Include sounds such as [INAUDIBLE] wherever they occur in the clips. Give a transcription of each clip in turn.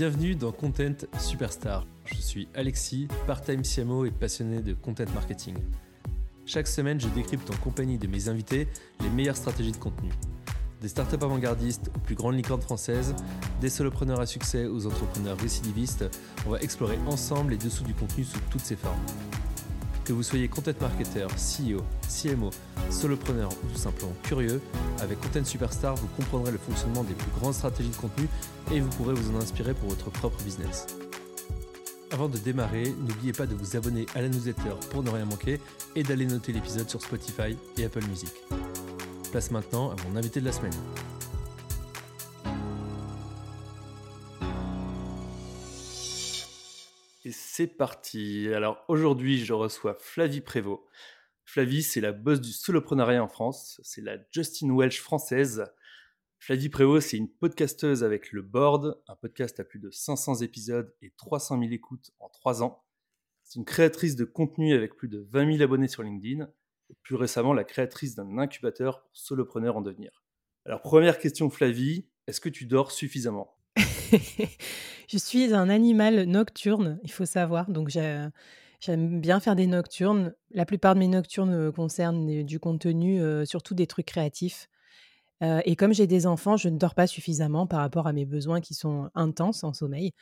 Bienvenue dans Content Superstar. Je suis Alexis, part-time CMO et passionné de content marketing. Chaque semaine, je décrypte en compagnie de mes invités les meilleures stratégies de contenu. Des startups avant-gardistes aux plus grandes licornes françaises, des solopreneurs à succès aux entrepreneurs récidivistes, on va explorer ensemble les dessous du contenu sous toutes ses formes. Que vous soyez content marketer, CEO, CMO, solopreneur ou tout simplement curieux, avec Content Superstar, vous comprendrez le fonctionnement des plus grandes stratégies de contenu et vous pourrez vous en inspirer pour votre propre business. Avant de démarrer, n'oubliez pas de vous abonner à la newsletter pour ne rien manquer et d'aller noter l'épisode sur Spotify et Apple Music. Place maintenant à mon invité de la semaine. C'est parti. Alors aujourd'hui, je reçois Flavie Prévost. Flavie, c'est la boss du soloprenariat en France. C'est la Justin Welch française. Flavie Prévost, c'est une podcasteuse avec le Board, un podcast à plus de 500 épisodes et 300 000 écoutes en 3 ans. C'est une créatrice de contenu avec plus de 20 000 abonnés sur LinkedIn et plus récemment la créatrice d'un incubateur pour solopreneurs en devenir. Alors première question Flavie, est-ce que tu dors suffisamment? [LAUGHS] je suis un animal nocturne, il faut savoir. Donc, j'aime bien faire des nocturnes. La plupart de mes nocturnes euh, concernent du contenu, euh, surtout des trucs créatifs. Euh, et comme j'ai des enfants, je ne dors pas suffisamment par rapport à mes besoins qui sont intenses en sommeil.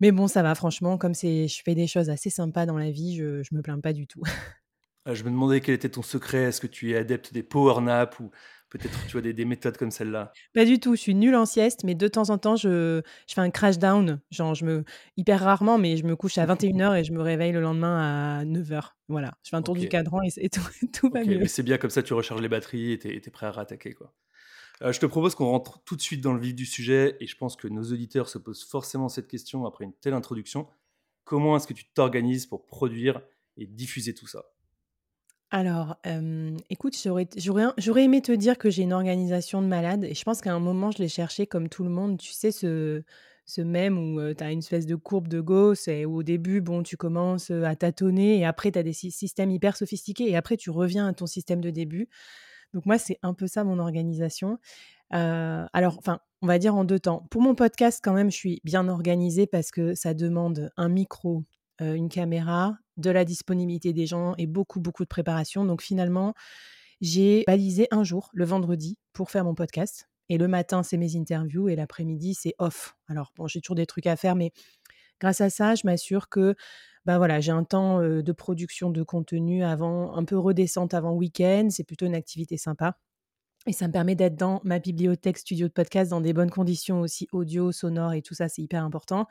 Mais bon, ça va, franchement, comme je fais des choses assez sympas dans la vie, je, je me plains pas du tout. [LAUGHS] Je me demandais quel était ton secret. Est-ce que tu es adepte des power naps ou Peut-être tu as des, méthodes comme celle-là. Pas du tout, je suis nulle en sieste, mais de temps en temps, je, je fais un crash down. Genre, je me, hyper rarement, mais je me couche à 21h et je me réveille le lendemain à 9h. Voilà, je fais un tour du cadran et, [LAUGHS] tout, tout va mieux. c'est bien comme ça, tu recharges les batteries et tu es, prêt à rattaquer. Quoi. Euh, je te propose qu'on rentre tout de suite dans le vif du sujet et je pense que nos auditeurs se posent forcément cette question après une telle introduction. Comment est-ce que tu t'organises pour produire et diffuser tout ça? Alors, écoute, j'aurais aimé te dire que j'ai une organisation de malade et je pense qu'à un moment, je l'ai cherché comme tout le monde. Tu sais, ce ce mème où, tu as une espèce de courbe de Gauss et au début, bon, tu commences, à tâtonner et après tu as des systèmes hyper sophistiqués et après tu reviens à ton système de début. Donc moi, c'est un peu ça mon organisation. alors, enfin, on va dire en deux temps. Pour mon podcast, quand même, je suis bien organisée parce que ça demande un micro, une caméra, de la disponibilité des gens et beaucoup, beaucoup de préparation. Donc finalement, j'ai balisé un jour, le vendredi, pour faire mon podcast. Et le matin, c'est mes interviews et l'après-midi, c'est off. Alors, bon, j'ai toujours des trucs à faire, mais grâce à ça, je m'assure que ben voilà, j'ai un temps de production de contenu avant, un peu redescente avant week-end. C'est plutôt une activité sympa. Et ça me permet d'être dans ma bibliothèque studio de podcast dans des bonnes conditions aussi audio, sonore et tout ça, c'est hyper important.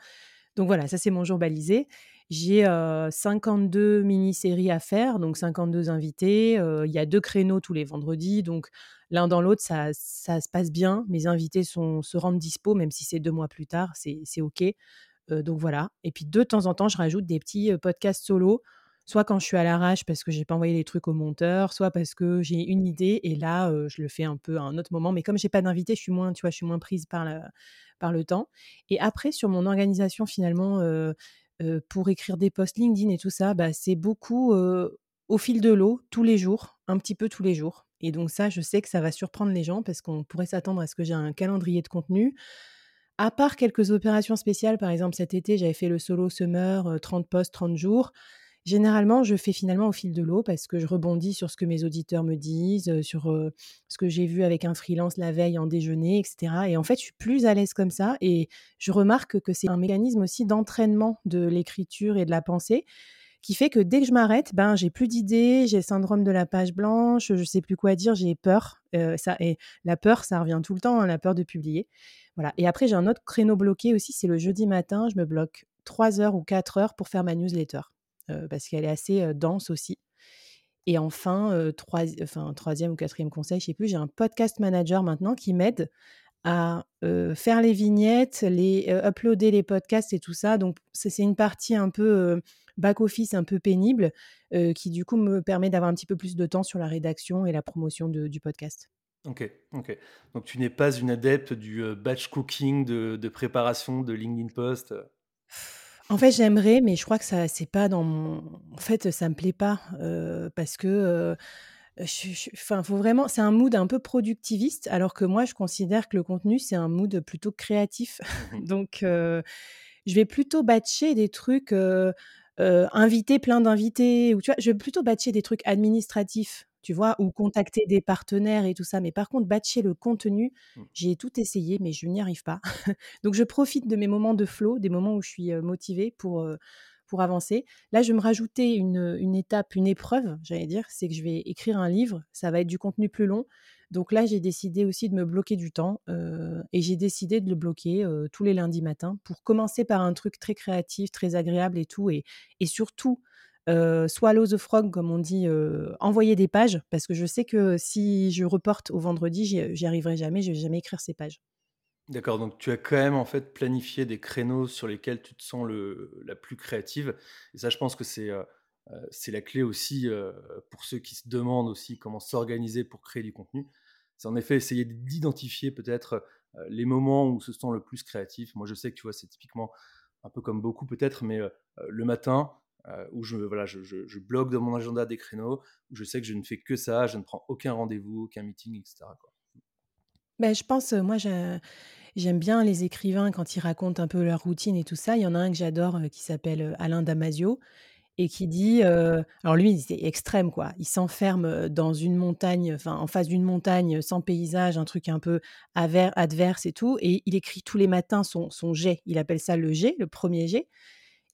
Donc voilà, ça c'est mon jour balisé. J'ai 52 mini-séries à faire, donc 52 invités. Il y a deux créneaux tous les vendredis, donc l'un dans l'autre, ça, se passe bien. Mes invités sont, se rendent dispo, même si c'est deux mois plus tard, c'est OK. donc voilà. Et puis de temps en temps, je rajoute des petits podcasts solo soit quand je suis à l'arrache parce que j'ai pas envoyé les trucs au monteur, soit parce que j'ai une idée et là je le fais un peu à un autre moment. Mais comme j'ai pas d'invité, je suis moins, tu vois, je suis moins prise par, par le temps. Et après sur mon organisation finalement pour écrire des posts LinkedIn et tout ça, bah, c'est beaucoup au fil de l'eau, tous les jours, un petit peu tous les jours. Et donc ça, je sais que ça va surprendre les gens parce qu'on pourrait s'attendre à ce que j'ai un calendrier de contenu. À part quelques opérations spéciales, par exemple cet été, j'avais fait le solo summer, 30 posts, 30 jours. Généralement, je fais finalement au fil de l'eau parce que je rebondis sur ce que mes auditeurs me disent, sur ce que j'ai vu avec un freelance la veille en déjeuner, etc. Et en fait, je suis plus à l'aise comme ça et je remarque que c'est un mécanisme aussi d'entraînement de l'écriture et de la pensée qui fait que dès que je m'arrête, ben j'ai plus d'idées, j'ai le syndrome de la page blanche, je sais plus quoi dire, j'ai peur. ça et la peur, ça revient tout le temps, hein, la peur de publier. Voilà. Et après, j'ai un autre créneau bloqué aussi, c'est le jeudi matin, je me bloque 3 heures ou 4 heures pour faire ma newsletter parce qu'elle est assez dense aussi. Et enfin, troisième ou quatrième conseil, je sais plus, j'ai un podcast manager maintenant qui m'aide à faire les vignettes, les uploader les podcasts et tout ça. Donc c'est une partie un peu back office, un peu pénible, qui du coup me permet d'avoir un petit peu plus de temps sur la rédaction et la promotion du podcast. Ok, ok. Donc tu n'es pas une adepte du batch cooking, de, de préparation de LinkedIn Post en fait, j'aimerais, mais je crois que ça c'est pas dans mon en fait, ça me plaît pas, parce que, enfin, faut vraiment c'est un mood un peu productiviste, alors que moi, je considère que le contenu, c'est un mood plutôt créatif. Mmh [LAUGHS] Donc, heu, je vais plutôt batcher des trucs, inviter plein d'invités ou tu vois? Je vais plutôt batcher des trucs administratifs, tu vois? Ou contacter des partenaires et tout ça. Mais par contre, batcher le contenu, mh. j'ai tout essayé, mais je n'y arrive pas. [LAUGHS] Donc je profite de mes moments de flow, des moments où je suis, motivée pour, pour avancer. Là, je vais me rajouter une, une étape, une épreuve, j'allais dire, c'est que je vais écrire un livre, ça va être du contenu plus long. Donc là, j'ai décidé aussi de me bloquer du temps, et j'ai décidé de le bloquer, tous les lundis matins pour commencer par un truc très créatif, très agréable et tout et et surtout, heu, swallow the frog comme on dit, heu, envoyer des pages parce que je sais que si je reporte au vendredi, j'y arriverai jamais, je vais jamais écrire ces pages. D'accord, donc tu as quand même en fait planifié des créneaux sur lesquels tu te sens le la plus créative et ça je pense que c'est, c'est la clé aussi, pour ceux qui se demandent aussi comment s'organiser pour créer du contenu. C'est en effet essayer d'identifier peut-être, les moments où se sent le plus créatif. Moi je sais que tu vois, c'est typiquement un peu comme beaucoup peut-être, mais, le matin, heu, où je voilà, je bloque dans mon agenda des créneaux, où je sais que je ne fais que ça, je ne prends aucun rendez-vous, aucun meeting et cetera quoi. Ben je pense, heu, moi j'aime bien les écrivains quand ils racontent un peu leur routine et tout ça. Il y en a un que j'adore, heu, qui s'appelle, Alain Damasio et qui dit, alors lui, c'est extrême quoi. Il s'enferme, dans une montagne, enfin en face d'une montagne, sans paysage, un truc un peu adverse et tout et il écrit tous les matins son son jet. Il appelle ça le jet, le premier jet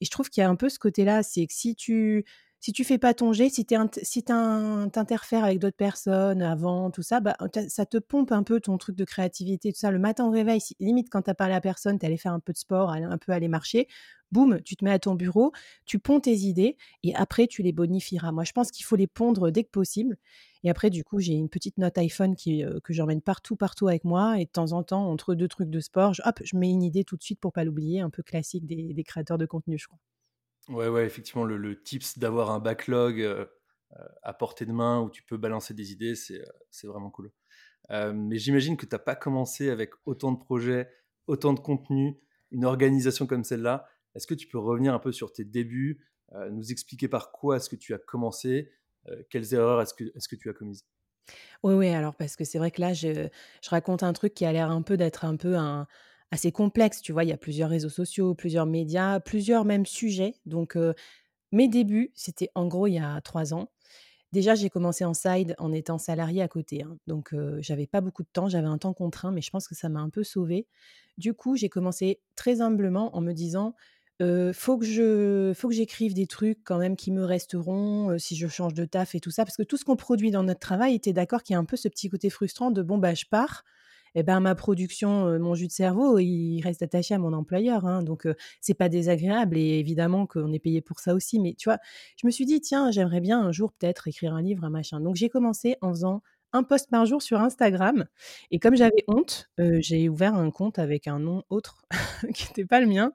et je trouve qu'il y a un peu ce côté-là, c'est que si tu si tu fais pas ton jet, si tu si tu interfères avec d'autres personnes avant, tout ça, bah, ça te pompe un peu ton truc de créativité, tout ça. Le matin au réveil, limite quand tu as parlé à personne, tu allé faire un peu de sport, un peu aller marcher, boum, tu te mets à ton bureau, tu ponds tes idées et après tu les bonifieras. Moi, je pense qu'il faut les pondre dès que possible et après du coup, j'ai une petite note iPhone heu, que j'emmène partout, partout avec moi et de temps en temps, entre 2 trucs de sport, je hop, je mets une idée tout de suite pour pas l'oublier, un peu classique des créateurs de contenu, je crois. Ouais, ouais, effectivement, le le tips d'avoir un backlog, heu heu, à portée de main où tu peux balancer des idées, c'est, c'est vraiment cool. Mais j'imagine que tu as pas commencé avec autant de projets, autant de contenu, une organisation comme celle-là. Est-ce que tu peux revenir un peu sur tes débuts, nous expliquer par quoi est-ce que tu as commencé? Quelles erreurs est-ce que est-ce que tu as commises? Oui, oui, alors parce que c'est vrai que là, je je raconte un truc qui a l'air un peu d'être un peu un assez complexe, tu vois? Il y a plusieurs réseaux sociaux, plusieurs médias, plusieurs même sujets. Donc, mes débuts, c'était en gros il y a 3 ans. Déjà, j'ai commencé en side en étant salariée à côté, hein. Donc, j'avais pas beaucoup de temps, j'avais un temps contraint, mais je pense que ça m'a un peu sauvée. Du coup, j'ai commencé très humblement en me disant: faut que je faut que j'écrive des trucs quand même qui me resteront, si je change de taf et tout ça. Parce que tout ce qu'on produit dans notre travail, es d'accord qu'il y a un peu ce petit côté frustrant de: «Bon, bah, je pars et ben, ma production, mon jus de cerveau, il reste attaché à mon employeur, hein». Donc, c'est pas désagréable et évidemment qu'on est payé pour ça aussi. Mais tu vois? Je me suis dit: «Tiens, j'aimerais bien un jour peut-être écrire un livre, un machin». Donc j'ai commencé en faisant un post par jour sur Instagram et comme j'avais honte, j'ai ouvert un compte avec un nom autre [LAUGHS] qui était pas le mien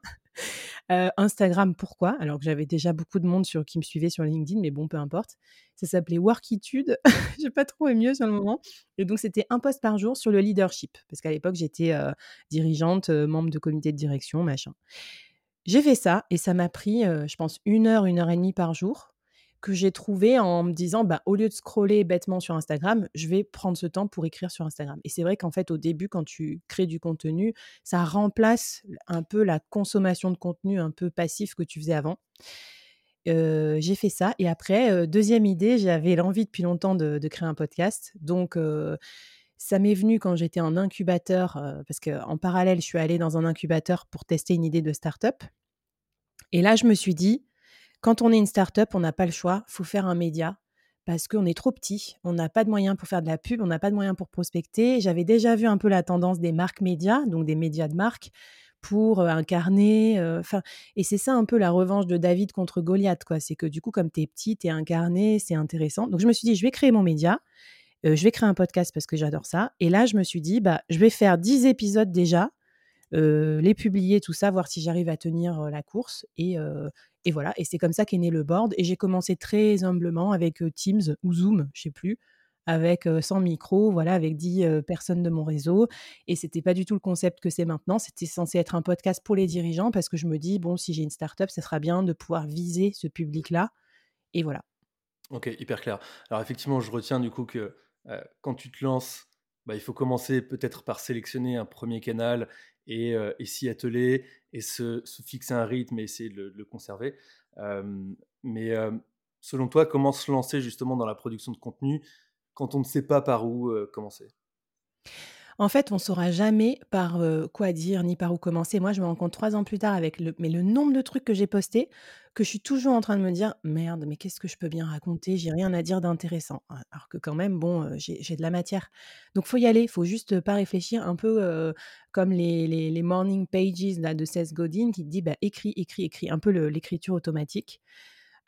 Heu, [LAUGHS] Instagram, pourquoi? Alors que j'avais déjà beaucoup de monde sur qui me suivait sur LinkedIn, mais bon, peu importe. Ça s'appelait Workitude. [LAUGHS] J'ai pas trouvé mieux sur le moment et donc c'était un post par jour sur le leadership parce qu'à l'époque, j'étais, heu, dirigeante, heu, membre de comité de direction, machin. J'ai fait ça et ça m'a pris, je pense une heure, une heure et demie par jour que j'ai trouvé en me disant: «Bah, au lieu de scroller bêtement sur Instagram, je vais prendre ce temps pour écrire sur Instagram» et c'est vrai qu'en fait, au début, quand tu crées du contenu, ça remplace un peu la consommation de contenu un peu passif que tu faisais avant. J'ai fait ça et après, 2 idée, j'avais l'envie depuis longtemps de créer un podcast. Donc ça m'est venu quand j'étais en incubateur, parce qu'en parallèle, je suis allée dans un incubateur pour tester une idée de start-up. Et là, je me suis dit: «Quand on est une start-up, on n'a pas le choix, faut faire un média parce qu'on est trop petit, on n'a pas de moyens pour faire de la pub, on n'a pas de moyens pour prospecter». J'avais déjà vu un peu la tendance des marques médias, donc des médias de marque pour, heu, incarner, enfin et c'est ça un peu la revanche de David contre Goliath, quoi. C'est que du coup, comme tu es petit, tu es incarné, c'est intéressant. Donc je me suis dit: «Je vais créer mon média, heu, je vais créer un podcast parce que j'adore ça» et là, je me suis dit: «Bah, je vais faire 10 épisodes déjà les publier, tout ça, voir si j'arrive à tenir, la course et et voilà et c'est comme ça qu'est né le board et j'ai commencé très humblement avec, Teams ou Zoom, je sais plus, avec, heu, sans micro, voilà, avec 10, heu, personnes de mon réseau et c'était pas du tout le concept que c'est maintenant. C'était censé être un podcast pour les dirigeants parce que je me dis: «Bon, si j'ai une start-up, ça sera bien de pouvoir viser ce public-là» et voilà. OK, hyper clair. Alors effectivement, je retiens du coup que, quand tu te lances, bah, il faut commencer peut-être par sélectionner un premier canal et heu et s'y atteler et se fixer un rythme et essayer de le conserver. Hem, mais hem, selon toi, comment se lancer justement dans la production de contenu quand on ne sait pas par où, commencer? En fait, on saura jamais par, quoi dire, ni par où commencer. Moi, je me rends compte 3 ans plus tard avec le mais le nombre de trucs que j'ai postés, que je suis toujours en train de me dire: «Merde, mais qu'est-ce que je peux bien raconter? J'ai rien à dire d'intéressant». A alors que quand même, bon, j'ai de la matière. Donc faut y aller, faut juste, pas réfléchir, un peu, comme les les morning pages là de Seth Godin qui dit: «Bah, écris, écris, écris», un peu l'écriture automatique.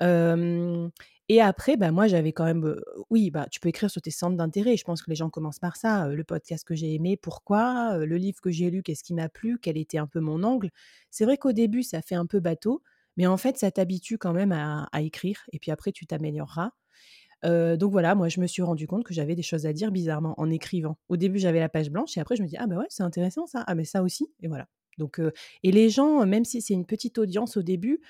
Et après, bah, moi, j'avais quand même, oui, bah, tu peux écrire sur tes centres d'intérêt. Je pense que les gens commencent par ça, le podcast que j'ai aimé, pourquoi? Le livre que j'ai lu, qu'est-ce qui m'a plu? Quel était un peu mon angle? C'est vrai qu'au début, ça fait un peu bateau, mais en fait, ça t'habitue quand même à écrire et puis après tu t'amélioreras. Donc voilà, moi, je me suis rendu compte que j'avais des choses à dire bizarrement en écrivant. Au début, j'avais la page blanche et après je me dis: «Ah bah, ouais, c'est intéressant ça. Ah mais ça aussi» et voilà. Donc et les gens, même si c'est une petite audience au début,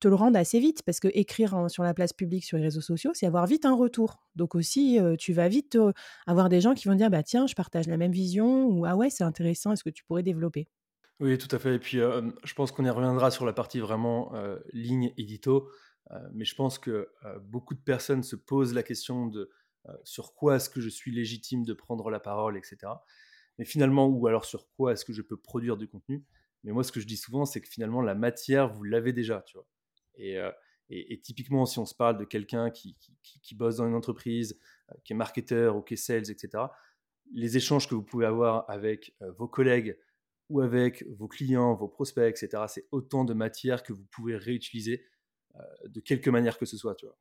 te le rendent assez vite parce que écrire sur la place publique, sur les réseaux sociaux, c'est avoir vite un retour. Donc aussi, heu, tu vas vite, heu, avoir des gens qui vont dire: «Bah, tiens, je partage la même vision» ou «Ah ouais, c'est intéressant, est-ce que tu pourrais développer?» Oui, tout à fait et puis, hem, je pense qu'on y reviendra sur la partie vraiment, ligne édito, mais je pense que, beaucoup de personnes se posent la question de, sur quoi est-ce que je suis légitime de prendre la parole et cetera. Mais finalement ou alors sur quoi est-ce que je peux produire du contenu? Mais moi, ce que je dis souvent, c'est que finalement la matière, vous l'avez déjà, tu vois? Et heu et typiquement, si on se parle de quelqu'un qui qui bosse dans une entreprise, heu, qui est marketeur ou qui est sales et cetera, les échanges que vous pouvez avoir avec, heu, vos collègues ou avec vos clients, vos prospects et cetera, c'est autant de matière que vous pouvez réutiliser, de quelque manière que ce soit, tu vois?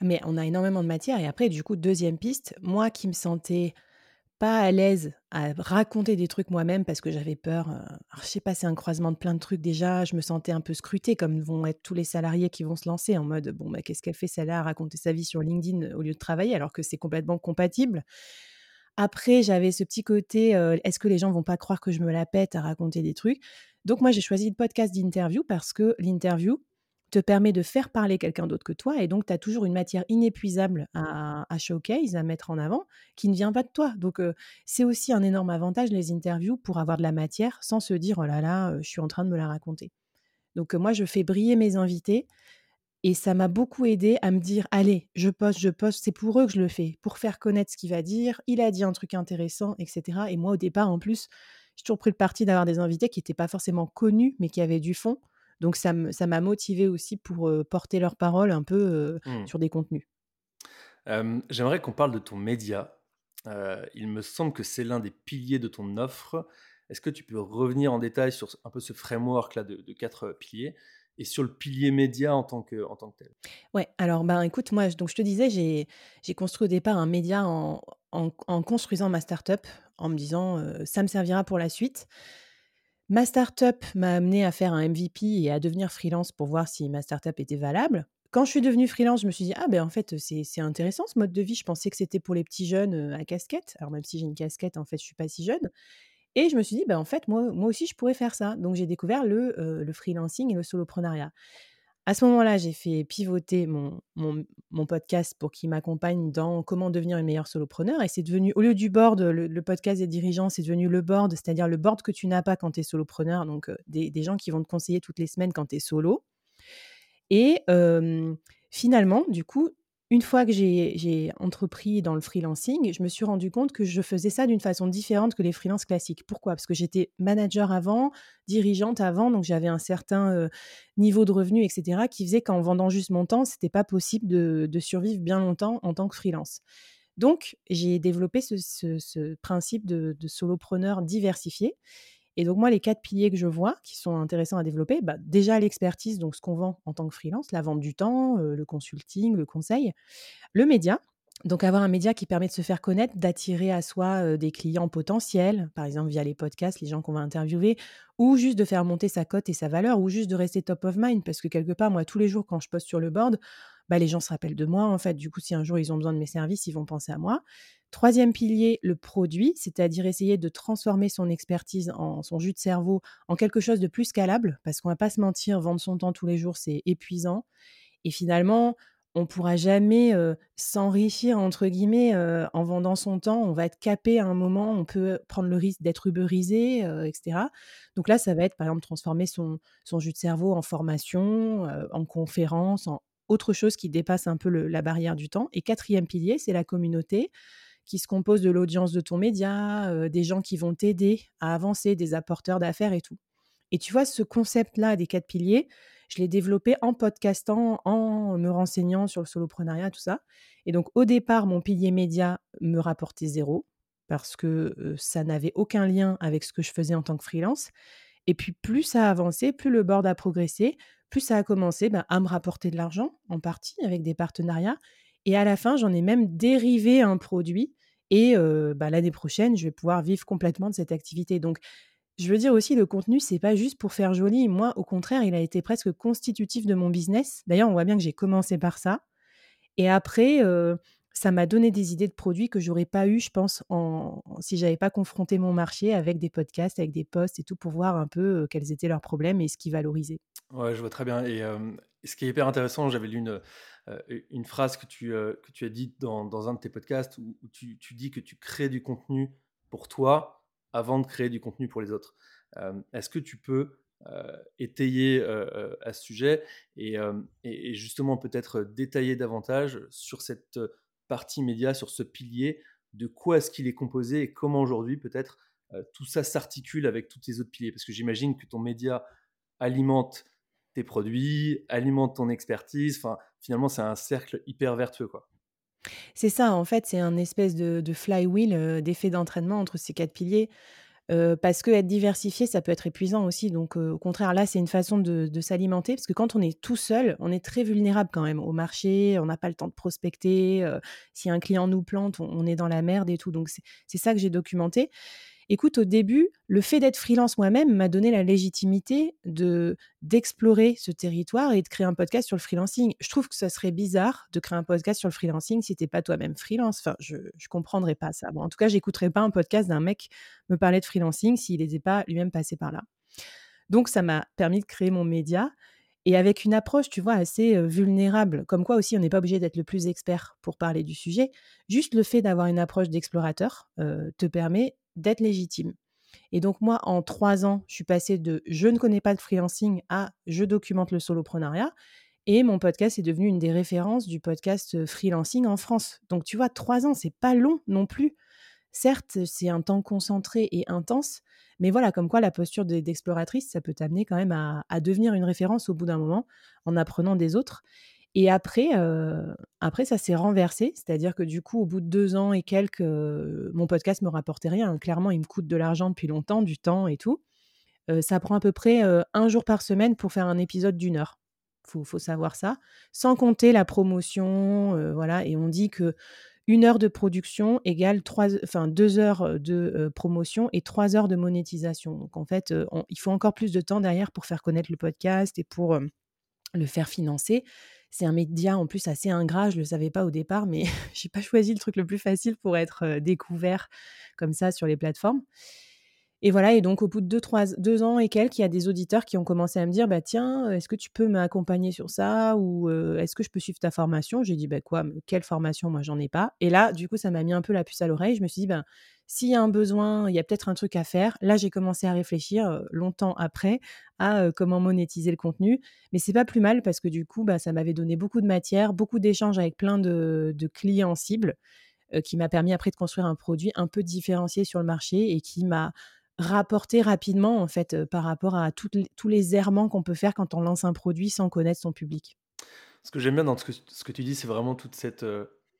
Mais on a énormément de matière et après du coup, deuxième piste, moi qui me sentais pas à l'aise à raconter des trucs moi-même parce que j'avais peur, alors je sais pas, c'est un croisement de plein de trucs déjà. Je me sentais un peu scrutée comme vont être tous les salariés qui vont se lancer en mode: «Bon, bah, qu'est-ce qu'elle fait celle-là à raconter sa vie sur LinkedIn au lieu de travailler?» alors que c'est complètement compatible. Après, j'avais ce petit côté, est-ce que les gens vont pas croire que je me la pète à raconter des trucs? Donc moi, j'ai choisi le podcast d'interview parce que l'interview te permet de faire parler quelqu'un d'autre que toi et donc tu as toujours une matière inépuisable à showcase, à mettre en avant, qui ne vient pas de toi. Donc c'est aussi un énorme avantage les interviews pour avoir de la matière sans se dire: «Oh là là, je suis en train de me la raconter». Donc moi, je fais briller mes invités et ça m'a beaucoup aidé à me dire: «Allez, je poste, je poste». C'est pour eux que je le fais, pour faire connaître ce qu'il va dire. Il a dit un truc intéressant et cetera et moi, au départ, en plus, j'ai toujours pris le parti d'avoir des invités qui étaient pas forcément connus, mais qui avaient du fond. Donc ça m'a motivée aussi pour, porter leurs paroles un peu, Mmh. sur des contenus. J'aimerais qu'on parle de ton média. Il me semble que c'est l'un des piliers de ton offre. Est-ce que tu peux revenir en détail sur un peu ce framework-là de de 4, heu, piliers et sur le pilier média en tant que en tant que tel? Ouais, alors, ben, écoute, moi, donc je te disais, j'ai construit au départ un média en en en construisant ma start-up, en me disant, «Ça me servira pour la suite». Ma start-up m'a amené à faire un MVP et à devenir freelance pour voir si ma start-up était valable. Quand je suis devenue freelance, je me suis dit: «Ah, ben en fait, c'est intéressant ce mode de vie». Je pensais que c'était pour les petits jeunes, heu, à casquette. Alors même si j'ai une casquette, en fait, je suis pas si jeune et je me suis dit: «Bah, en fait, moi moi aussi, je pourrais faire ça». Donc j'ai découvert le, heu, le freelancing et le soloprenariat. À ce moment-là, j'ai fait pivoter mon podcast pour qu'il m'accompagne dans comment devenir une meilleure solopreneur et c'est devenu au lieu du board, le podcast des dirigeants, c'est devenu le board, c'est-à-dire le board que tu n'as pas quand tu es solopreneur, donc des gens qui vont te conseiller toutes les semaines quand tu es solo. Et finalement, du coup, une fois que j'ai entrepris dans le freelancing, je me suis rendu compte que je faisais ça d'une façon différente que les freelances classiques. Pourquoi? Parce que j'étais manager avant, dirigeante avant, donc j'avais un certain, niveau de revenu et cetera, qui faisait qu'en vendant juste mon temps, c'était pas possible de survivre bien longtemps en tant que freelance. Donc j'ai développé ce principe de solopreneur diversifié et donc moi, les 4 piliers que je vois qui sont intéressants à développer, bah, déjà l'expertise, donc ce qu'on vend en tant que freelance, la vente du temps, heu, le consulting, le conseil. Le média, donc avoir un média qui permet de se faire connaître, d'attirer à soi, heu, des clients potentiels, par exemple via les podcasts, les gens qu'on va interviewer ou juste de faire monter sa cote et sa valeur ou juste de rester top of mind parce que quelque part, moi, tous les jours quand je poste sur le board, bah, les gens se rappellent de moi, en fait. Du coup, si un jour ils ont besoin de mes services, ils vont penser à moi. Troisième pilier, le produit, c'est-à-dire essayer de transformer son expertise en son jus de cerveau en quelque chose de plus scalable parce qu'on va pas se mentir, vendre son temps tous les jours, c'est épuisant et finalement, on pourra jamais, «s'enrichir» entre guillemets, en vendant son temps. On va être capé à un moment, on peut prendre le risque d'être ubérisé, heu, et cetera. Donc là, ça va être, par exemple, transformer son son jus de cerveau en formation, en conférence, en autre chose qui dépasse un peu la barrière du temps et quatrième pilier, c'est la communauté qui se compose de l'audience de ton média, heu, des gens qui vont t'aider à avancer, des apporteurs d'affaires et tout. Et tu vois, ce concept-là des 4 piliers, je l'ai développé en podcastant, en me renseignant sur le soloprenariat, tout ça. Et donc, au départ, mon pilier média me rapportait zéro parce que euh, ça n'avait aucun lien avec ce que je faisais en tant que freelance. Et puis, plus ça a avancé, plus le board a progressé, plus ça a commencé bah, à me rapporter de l'argent, en partie, avec des partenariats. Et à la fin, j'en ai même dérivé un produit. Et bah, l'année prochaine, je vais pouvoir vivre complètement de cette activité. Donc, je veux dire aussi, le contenu, c'est pas juste pour faire joli. Moi, au contraire, il a été presque constitutif de mon business. D'ailleurs, on voit bien que j'ai commencé par ça. Et après, ça m'a donné des idées de produits que j'aurais pas eu, je pense, en si j'avais pas confronté mon marché avec des podcasts, avec des posts et tout pour voir un peu, quels étaient leurs problèmes et ce qu'ils valorisaient. Ouais, je vois très bien et ce qui est hyper intéressant, j'avais lu une, phrase que tu, que tu as dite dans dans un de tes podcasts où tu tu dis que tu crées du contenu pour toi avant de créer du contenu pour les autres. Est-ce que tu peux étayer à ce sujet et, et justement peut-être détailler davantage sur cette partie média, sur ce pilier, de quoi est-ce qu'il est composé et comment aujourd'hui peut-être tout ça s'articule avec tous tes autres piliers? Parce que j'imagine que ton média alimente tes produits, alimente ton expertise. Enfin, finalement, c'est un cercle hyper vertueux, quoi. C'est ça, en fait, c'est un espèce de flywheel, heu, d'effet d'entraînement entre ces 4 piliers, parce qu'être diversifié, ça peut être épuisant aussi. Donc, au contraire, là, c'est une façon de s'alimenter parce que quand on est tout seul, on est très vulnérable quand même au marché, on n'a pas le temps de prospecter, si un client nous plante, on on est dans la merde et tout. Donc c'est ça que j'ai documenté Écoute, au début, le fait d'être freelance moi-même m'a donné la légitimité de d'explorer ce territoire et de créer un podcast sur le freelancing. Je trouve que ça serait bizarre de créer un podcast sur le freelancing si t'es pas toi-même freelance. Enfin, je je comprendrais pas ça. Bon, en tout cas, j'écouterais pas un podcast d'un mec me parler de freelancing s'il n'était pas lui-même passé par là. Donc ça m'a permis de créer mon média et avec une approche, tu vois, assez, heu, vulnérable. Comme quoi aussi, on n'est pas obligé d'être le plus expert pour parler du sujet. Juste le fait d'avoir une approche d'explorateur, heu, te permet d'être légitime. Et donc moi, en trois ans, je suis passée de je ne connais pas de freelancing à je documente le soloprenariat. Et mon podcast est devenu une des références du podcast freelancing en France. Donc tu vois, trois ans, c'est pas long non plus. Certes, c'est un temps concentré et intense, mais voilà, comme quoi la posture d'exploratrice, ça peut t'amener quand même à, à, devenir une référence au bout d'un moment en apprenant des autres. Et après, heu, après ça s'est renversé, c'est-à-dire que du coup, au bout de 2 ans et quelques, heu, mon podcast me rapportait rien. Clairement, il me coûte de l'argent depuis longtemps, du temps et tout. Heu, ça prend à peu près, 1 jour par semaine pour faire un épisode d'une heure. Faut faut savoir ça. Sans compter la promotion, voilà et on dit que une heure de production égale 3 enfin 2 heures, de, promotion et 3 heures de monétisation. Donc en fait, il faut encore plus de temps derrière pour faire connaître le podcast et pour, le faire financer. C'est un média en plus assez ingrat, je ne le savais pas au départ, mais [LAUGHS] j'ai pas choisi le truc le plus facile pour être découvert comme ça sur les plateformes. Et voilà, et donc au bout de 2, 3, 2 ans et quelques, il y a des auditeurs qui ont commencé à me dire, bah tiens, est-ce que tu peux m'accompagner sur ça ou est-ce que je peux suivre ta formation? J'ai dit, bah quoi, quelle formation? Moi, j'en ai pas. Et là, du coup, ça m'a mis un peu la puce à l'oreille. Je me suis dit, ben, s'il y a un besoin, il y a peut-être un truc à faire. Là, j'ai commencé à réfléchir longtemps après à comment monétiser le contenu. Mais c'est pas plus mal parce que du coup, bah, ça m'avait donné beaucoup de matière, beaucoup d'échanges avec plein de, clients cibles qui m'a permis après de construire un produit un peu différencié sur le marché et qui m'a rapporter rapidement, en fait, par rapport à tous les errements qu'on peut faire quand on lance un produit sans connaître son public. Ce que j'aime bien dans ce que tu dis, c'est vraiment toute cette,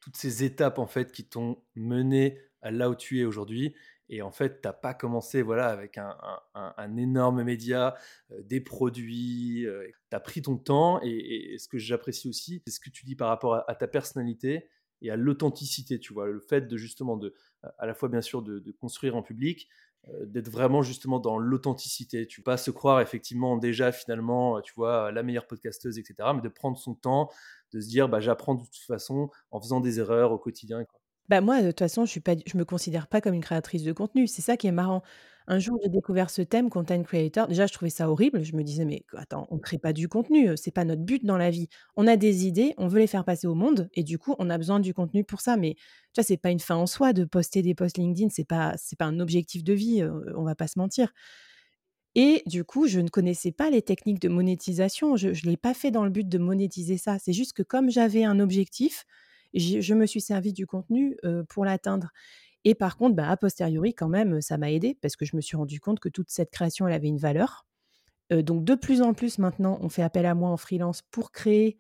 toutes ces étapes, en fait, qui t'ont mené là où tu es aujourd'hui et en fait, tu as pas commencé, voilà, avec un un énorme média, des produits, tu as pris ton temps et ce que j'apprécie aussi, c'est ce que tu dis par rapport à ta personnalité et à l'authenticité, tu vois? Le fait de justement de, à la fois bien sûr de construire en public, euh, d'être vraiment justement dans l'authenticité. Tu pas se croire effectivement déjà finalement, tu vois, la meilleure podcasteuse, etc. Mais de prendre son temps, de se dire, bah, j'apprends de toute façon en faisant des erreurs au quotidien. Bah, moi, de toute façon, je suis me considère pas comme une créatrice de contenu. C'est ça qui est marrant. Un jour, j'ai découvert ce thème content creator. Déjà, je trouvais ça horrible. Je me disais: «Mais attends, on crée pas du contenu, heu, c'est pas notre but dans la vie. On a des idées, on veut les faire passer au monde et du coup, on a besoin du contenu pour ça». Mais tu vois, c'est pas une fin en soi de poster des posts LinkedIn, c'est pas c'est pas un objectif de vie, heu, on va pas se mentir. Et du coup, je ne connaissais pas les techniques de monétisation. Je ne l'ai pas fait dans le but de monétiser ça. C'est juste que comme j'avais un objectif, je me suis servi du contenu, pour l'atteindre. Et par contre, bah, a posteriori quand même, ça m'a aidé parce que je me suis rendu compte que toute cette création, elle avait une valeur. Donc de plus en plus maintenant, on fait appel à moi en freelance pour créer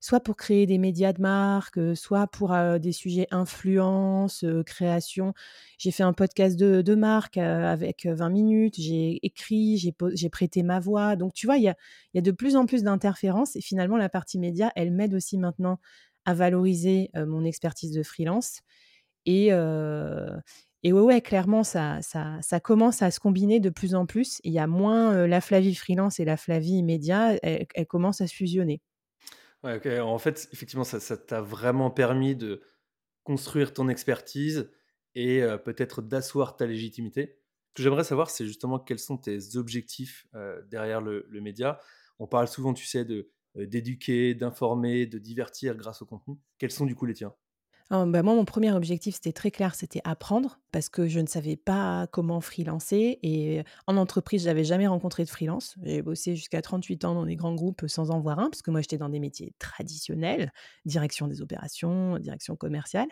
soit pour créer des médias de marque, soit pour, des sujets influence, création. J'ai fait un podcast de de marque, avec, heu, 20 minutes, j'ai écrit, j'ai prêté ma voix. Donc tu vois, il y a y a de plus en plus d'interférences et finalement la partie média, elle m'aide aussi maintenant à valoriser, mon expertise de freelance et et ouais, ouais, clairement ça ça ça commence à se combiner de plus en plus. Il y a moins, la Flavie freelance et la Flavie média, elles elles commencent à se fusionner. Ouais. En fait, effectivement, ça t'a vraiment permis de construire ton expertise et peut-être d'asseoir ta légitimité. Ce que j'aimerais savoir, c'est justement quels sont tes objectifs, derrière le média? On parle souvent, tu sais, de, d'éduquer, d'informer, de divertir grâce au contenu. Quels sont du coup les tiens? Ah, bah, moi, mon premier objectif, c'était très clair, c'était apprendre parce que je ne savais pas comment freelancer et en entreprise, j'avais jamais rencontré de freelance. J'ai bossé jusqu'à 38 ans dans des grands groupes sans en voir un parce que moi, j'étais dans des métiers traditionnels, direction des opérations, direction commerciale.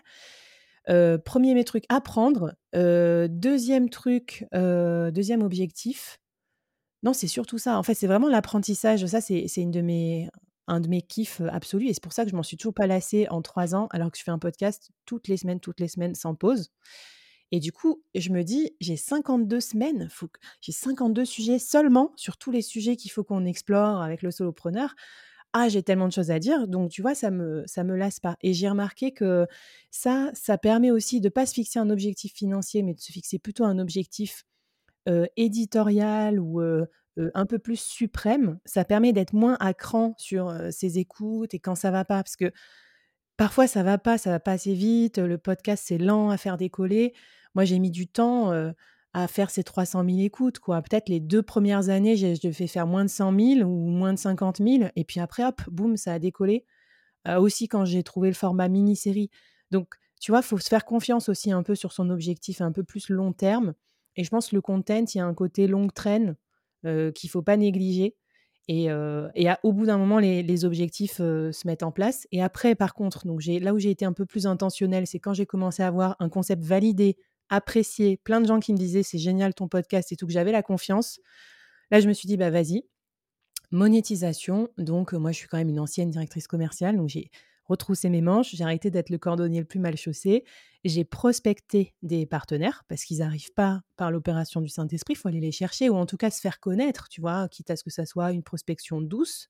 Heu, 1er mes trucs, apprendre. 2e truc, 2e objectif, non, c'est surtout ça. En fait, c'est vraiment l'apprentissage. Ça, c'est une de mes un de mes kiffs, heu, absolus et c'est pour ça que je m'en suis toujours pas lassée en 3 ans, alors que je fais un podcast toutes les semaines, toutes les semaines sans pause et du coup, je me dis: «J'ai 52 semaines, que j'ai 52 sujets seulement sur tous les sujets qu'il faut qu'on explore avec le solopreneur. Ah, j'ai tellement de choses à dire», donc tu vois, ça me ça me lasse pas et j'ai remarqué que ça, ça permet aussi de pas se fixer un objectif financier, mais de se fixer plutôt un objectif heu, éditorial ou un peu plus suprême, ça permet d'être moins à cran sur, ses écoutes et quand ça va pas. Parce que parfois ça va pas, ça va pas assez vite, le podcast c'est lent à faire décoller. Moi j'ai mis du temps, à faire ces 300 000 écoutes quoi. Peut-être les 2 premières années, je devais faire moins de 100 000 ou moins de 50 000 et puis après hop, boum, ça a décollé. Aussi quand j'ai trouvé le format mini-série. Donc tu vois, faut se faire confiance aussi un peu sur son objectif un peu plus long terme et je pense que le content, il y a un côté longue traîne, qu'il faut pas négliger et et au bout d'un moment, les les objectifs, se mettent en place et après par contre, donc là où j'ai été un peu plus intentionnelle, c'est quand j'ai commencé à avoir un concept validé, apprécié, plein de gens qui me disaient: «C'est génial ton podcast et tout», que j'avais la confiance. Là, je me suis dit: «Bah, vas-y». Monétisation, donc moi, je suis quand même une ancienne directrice commerciale, donc j'ai retroussé mes manches, j'ai arrêté d'être le cordonnier le plus mal chaussé. J'ai prospecté des partenaires parce qu'ils arrivent pas par l'opération du Saint-Esprit, il faut aller les chercher ou en tout cas se faire connaître, tu vois? Quitte à ce que ça soit une prospection douce.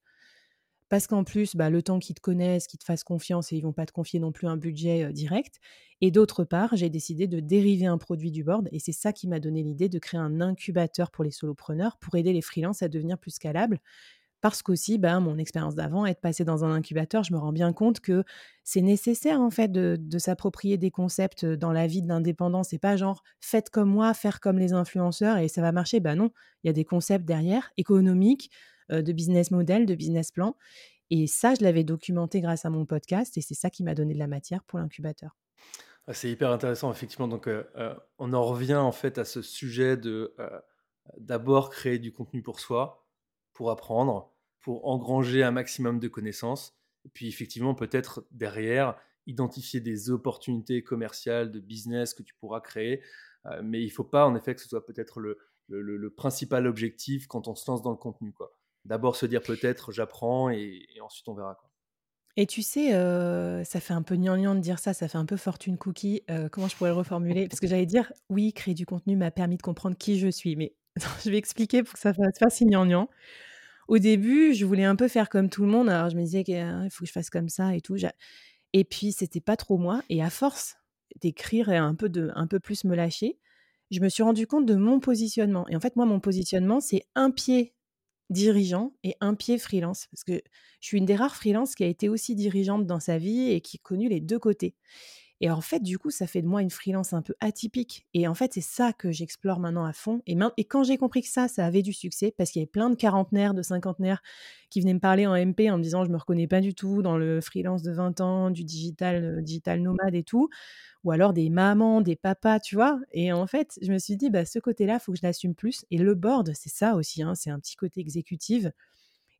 Parce qu'en plus, bah, le temps qu'ils te connaissent, qu'ils te fassent confiance et ils vont pas te confier non plus un budget, heu, direct et d'autre part, j'ai décidé de dériver un produit du board et c'est ça qui m'a donné l'idée de créer un incubateur pour les solopreneurs, pour aider les freelances à devenir plus scalables. Parce qu'aussi, bah, mon expérience d'avant, être passée dans un incubateur, je me rends bien compte que c'est nécessaire en fait de s'approprier des concepts, dans la vie de l'indépendant. C'est pas genre: «Faites comme moi, faire comme les influenceurs et ça va marcher». Bah, non, il y a des concepts derrière, économiques, de business model, de business plan et ça, je l'avais documenté grâce à mon podcast et c'est ça qui m'a donné de la matière pour l'incubateur. Ah, c'est hyper intéressant effectivement donc on en revient en fait à ce sujet de, d'abord créer du contenu pour soi, pour apprendre, pour engranger un maximum de connaissances et puis effectivement peut-être derrière identifier des opportunités commerciales, de business que tu pourras créer, heu, mais il faut pas en effet que ce soit peut-être le principal objectif quand on se lance dans le contenu, quoi. D'abord se dire peut-être: «J'apprends et ensuite on verra», quoi. Et tu sais, heu, ça fait un peu gnangnan de dire ça, ça fait un peu fortune cookie, heu, comment je pourrais le reformuler? Parce que j'allais dire: «Oui, créer du contenu m'a permis de comprendre qui je suis», mais [LAUGHS] je vais expliquer pour que ça fasse pas si gnangnan. Au début, je voulais un peu faire comme tout le monde, alors je me disais que: «Ah, il faut que je fasse comme ça et tout», et puis c'était pas trop moi et à force d'écrire et un peu de un peu plus me lâcher, je me suis rendu compte de mon positionnement. Et en fait, moi, mon positionnement, c'est un pied dirigeant et un pied freelance parce que je suis une des rares freelances qui a été aussi dirigeante dans sa vie et qui a connu les 2 côtés Et en fait, du coup, ça fait de moi une freelance un peu atypique. Et en fait, c'est ça que j'explore maintenant à fond. Et, quand j'ai compris que ça, ça avait du succès, parce qu'il y avait plein de quarantenaires, de cinquantenaires qui venaient me parler en MP en me disant je me reconnais pas du tout dans le freelance de 20 ans, du digital, euh, digital nomade et tout. Ou alors des mamans, des papas, tu vois? Et en fait, je me suis dit, bah, ce côté-là, faut que je l'assume plus. Et le board, c'est ça aussi, hein, c'est un petit côté exécutif.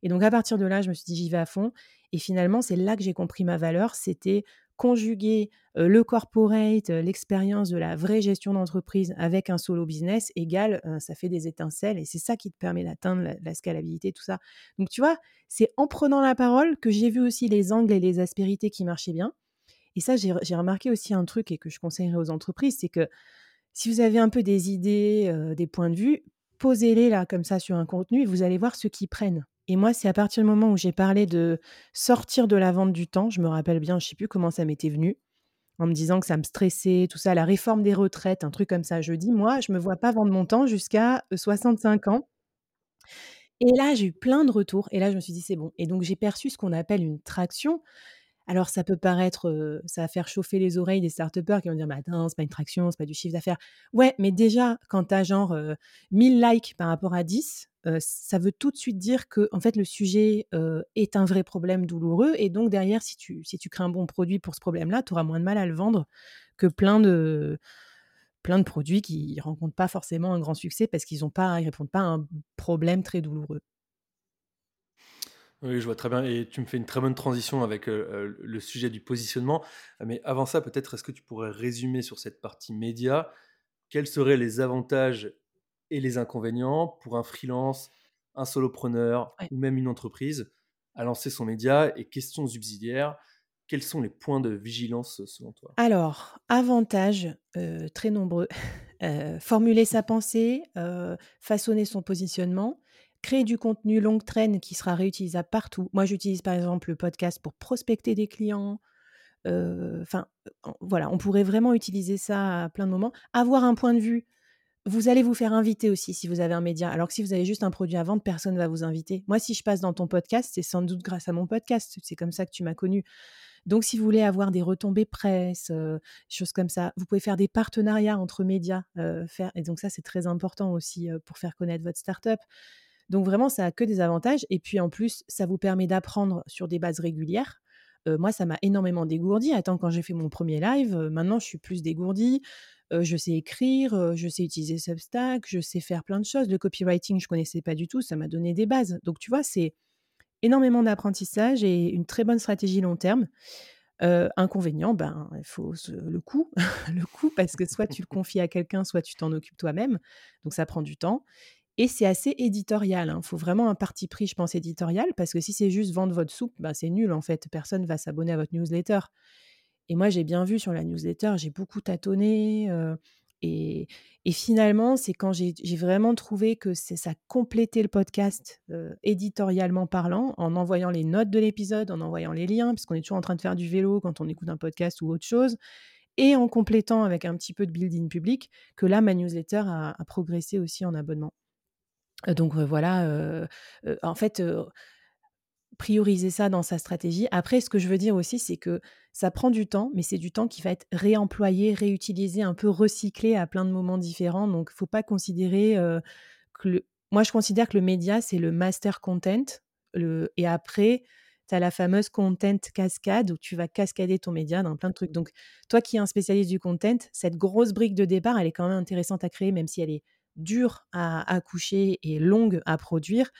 Et donc, à partir de là, je me suis dit, j'y vais à fond. Et finalement, c'est là que j'ai compris ma valeur. C'était conjuguer le corporate, l'expérience de la vraie gestion d'entreprise avec un solo business égale, ça fait des étincelles et c'est ça qui te permet d'atteindre la, scalabilité, tout ça. Donc tu vois, c'est en prenant la parole que j'ai vu aussi les angles et les aspérités qui marchaient bien. Et ça, j'ai remarqué aussi un truc et que je conseillerais aux entreprises, c'est que si vous avez un peu des idées, des points de vue, posez-les là comme ça sur un contenu et vous allez voir ceux qui prennent. Et moi, c'est à partir du moment où j'ai parlé de sortir de la vente du temps, je me rappelle bien, je ne sais plus comment ça m'était venu, en me disant que ça me stressait, tout ça, la réforme des retraites, un truc comme ça. Je dis, moi, je ne me vois pas vendre mon temps jusqu'à 65 ans. Et là, j'ai eu plein de retours. Et là, je me suis dit, c'est bon. Et donc, j'ai perçu ce qu'on appelle une traction. Alors, ça peut paraître, ça va faire chauffer les oreilles des start qui vont dire, mais attends, c'est pas une traction, c'est pas du chiffre d'affaires. Ouais, mais déjà, quand tu as genre 1000 likes par rapport à 10, ça veut tout de suite dire que fait le sujet est un vrai problème douloureux et donc derrière si tu si tu crées un bon produit pour ce problème-là, tu auras moins de mal à le vendre que plein de plein de produits qui rencontrent pas forcément un grand succès parce qu'ils ils répondent pas à un problème très douloureux. Oui, je vois très bien. Et tu me fais une très bonne transition avec le sujet du positionnement. Mais avant ça, peut-être est-ce que tu pourrais résumer sur cette partie média quels seraient les avantages et les inconvénients pour un freelance, un solopreneur ou même une entreprise à lancer son média et questions subsidiaires. Quels sont les points de vigilance selon toi? Alors, avantages euh, très nombreux. [LAUGHS] Euh, formuler sa pensée, euh, façonner son positionnement, créer du contenu longue traîne qui sera réutilisable partout. Moi, j'utilise par exemple le podcast pour prospecter des clients. Enfin, voilà, on pourrait vraiment utiliser ça à plein de moments. Avoir un point de vue vous allez vous faire inviter aussi si vous avez un média. Alors que si vous avez juste un produit à vendre, personne ne va vous inviter. Moi, si je passe dans ton podcast, c'est sans doute grâce à mon podcast. C'est comme ça que tu m'as connu. Donc, si vous voulez avoir des retombées presse, euh, choses comme ça, vous pouvez faire des partenariats entre médias. Euh, et donc, ça, c'est très important aussi euh, pour faire connaître votre startup. Donc, vraiment, ça a que des avantages. Et puis, en plus, ça vous permet d'apprendre sur des bases régulières. moi, ça m'a énormément dégourdi. Attends, quand j'ai fait mon premier live, maintenant, je suis plus dégourdi je sais écrire, je sais utiliser Substack, je sais faire plein de choses. Le copywriting, je connaissais pas du tout, ça m'a donné des bases. Donc tu vois, c'est énormément d'apprentissage et une très bonne stratégie long terme. inconvénient, ben il faut le coût, [LAUGHS] le coût parce que soit tu le confies à quelqu'un, soit tu t'en occupes toi-même. Donc ça prend du temps. Et c'est assez éditorial. Il hein. faut vraiment un parti pris, je pense, éditorial, parce que si c'est juste vendre votre soupe, ben, c'est nul en fait. Personne va s'abonner à votre newsletter. Et moi, j'ai bien vu sur la newsletter, j'ai beaucoup tâtonné. et, finalement, c'est quand j'ai vraiment trouvé que ça complétait le podcast éditorialement parlant, en envoyant les notes de l'épisode, en envoyant les liens, parce qu'on est toujours en train de faire du vélo quand on écoute un podcast ou autre chose, et en complétant avec un petit peu de building public, que là, ma newsletter a, progressé aussi en abonnement. Donc voilà, en fait prioriser ça dans sa stratégie. Après, ce que je veux dire aussi, c'est que ça prend du temps, mais c'est du temps qui va être réemployé, réutilisé, un peu recyclé à plein de moments différents. Donc, faut pas considérer que. Moi, je considère que le média, c'est le master content. Et après, tu as la fameuse content cascade où tu vas cascader ton média dans plein de trucs. Donc, toi qui es un spécialiste du content, cette grosse brique de départ, elle est quand même intéressante à créer, même si elle est dure à accoucher et longue à produire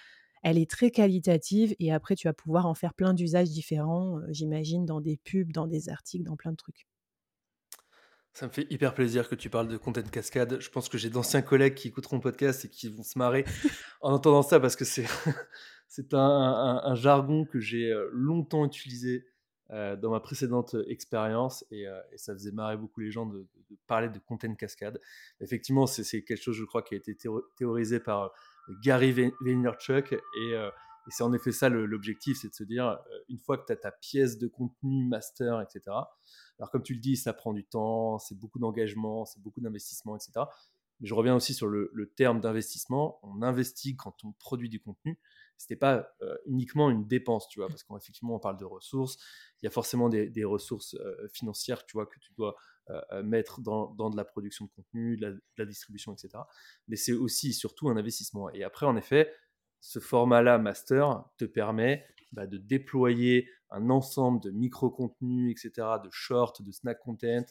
elle est très qualitative et après, tu vas pouvoir en faire plein d'usages différents, j'imagine, dans des pubs, dans des articles, dans plein de trucs. Ça me fait hyper plaisir que tu parles de content cascade. Je pense que j'ai d'anciens collègues qui écouteront le podcast et qui vont se marrer [LAUGHS] en entendant ça parce que c'est [LAUGHS] c'est un, jargon que j'ai longtemps utilisé dans ma précédente expérience et, ça faisait marrer beaucoup les gens de, parler de content cascade. Effectivement, c'est quelque chose, je crois, qui a été théorisé par Gary Vaynerchuk. Et, euh, c'est en effet ça l'objectif, c'est de se dire, euh, une fois que tu as ta pièce de contenu, master, etc., alors comme tu le dis, ça prend du temps, c'est beaucoup d'engagement, c'est beaucoup d'investissement, etc. Mais je reviens aussi sur le, terme d'investissement. On investit quand on produit du contenu. C'était pas uniquement une dépense, tu vois, parce qu'effectivement, on parle de ressources. Il y a forcément des, ressources financières, tu vois, que tu dois mettre dans, de la production de contenu, de la, distribution, etc. Mais c'est aussi surtout un investissement. Et après, en effet, ce format-là, master, te permet bah, de déployer un ensemble de micro-contenus, etc., de shorts, de snack content.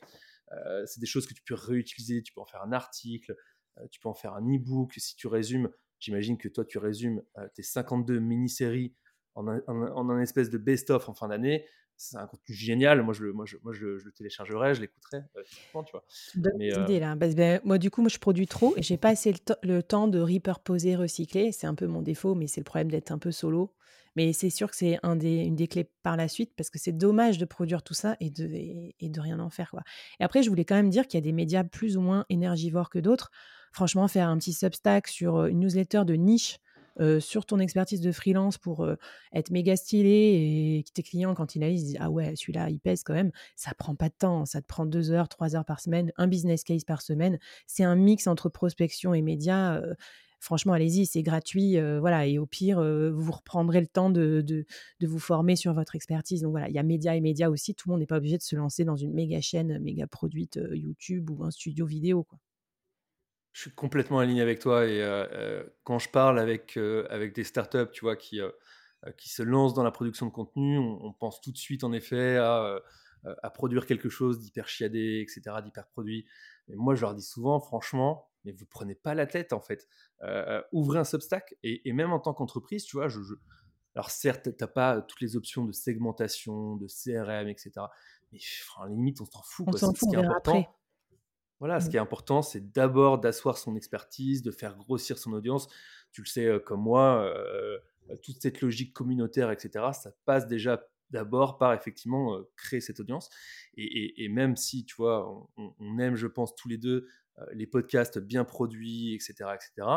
c'est des choses que tu peux réutiliser. Tu peux en faire un article, tu peux en faire un e-book. Si tu résumes, j'imagine que toi, tu résumes tes 52 mini-séries en un, espèce de best-of en fin d'année c'est un contenu génial. Moi, je, moi, je, moi, je, le téléchargerai, je l'écouterai. Euh, tu vois. Mais, euh, là. Ben, moi, du coup, moi, je produis trop et j'ai pas assez le, temps de repurposer, recycler. C'est un peu mon défaut, mais c'est le problème d'être un peu solo. Mais c'est sûr que c'est un des, une des clés par la suite parce que c'est dommage de produire tout ça et de, et, de rien en faire. Quoi. Et après, je voulais quand même dire qu'il y a des médias plus ou moins énergivores que d'autres. Franchement, faire un petit substack sur une newsletter de niche sur ton expertise de freelance pour être méga stylé et que tes clients, quand ils la lisent, disent Ah ouais, celui-là, il pèse quand même. Ça prend pas de temps. Ça te prend deux heures, trois heures par semaine, un business case par semaine. C'est un mix entre prospection et médias. franchement, allez-y, c'est gratuit. voilà, et au pire, vous reprendrez le temps de, vous former sur votre expertise. Donc voilà, il y a médias et médias aussi. Tout le monde n'est pas obligé de se lancer dans une méga chaîne, méga produite YouTube ou un studio vidéo. Je suis complètement aligné avec toi et euh, euh, quand je parle avec, euh, avec des startups, tu vois, qui, qui se lancent dans la production de contenu, on, pense tout de suite en effet à, à produire quelque chose d'hyper chiadé, etc., d'hyper produit. Et moi, je leur dis souvent, franchement, mais vous prenez pas la tête en fait. ouvrez un Substack et, et même en tant qu'entreprise, tu vois, je, alors certes, tu n'as pas toutes les options de segmentation, de CRM, etc. Mais enfin, limite, on s'en fout. On s'en fout, on verra après. Voilà, ce mmh. qui est important, c'est d'abord d'asseoir son expertise, de faire grossir son audience. Tu le sais comme moi, toute cette logique communautaire, etc., ça passe déjà d'abord par effectivement créer cette audience. Et, même si, tu vois, on, aime, je pense, tous les deux les podcasts bien produits, etc., etc.,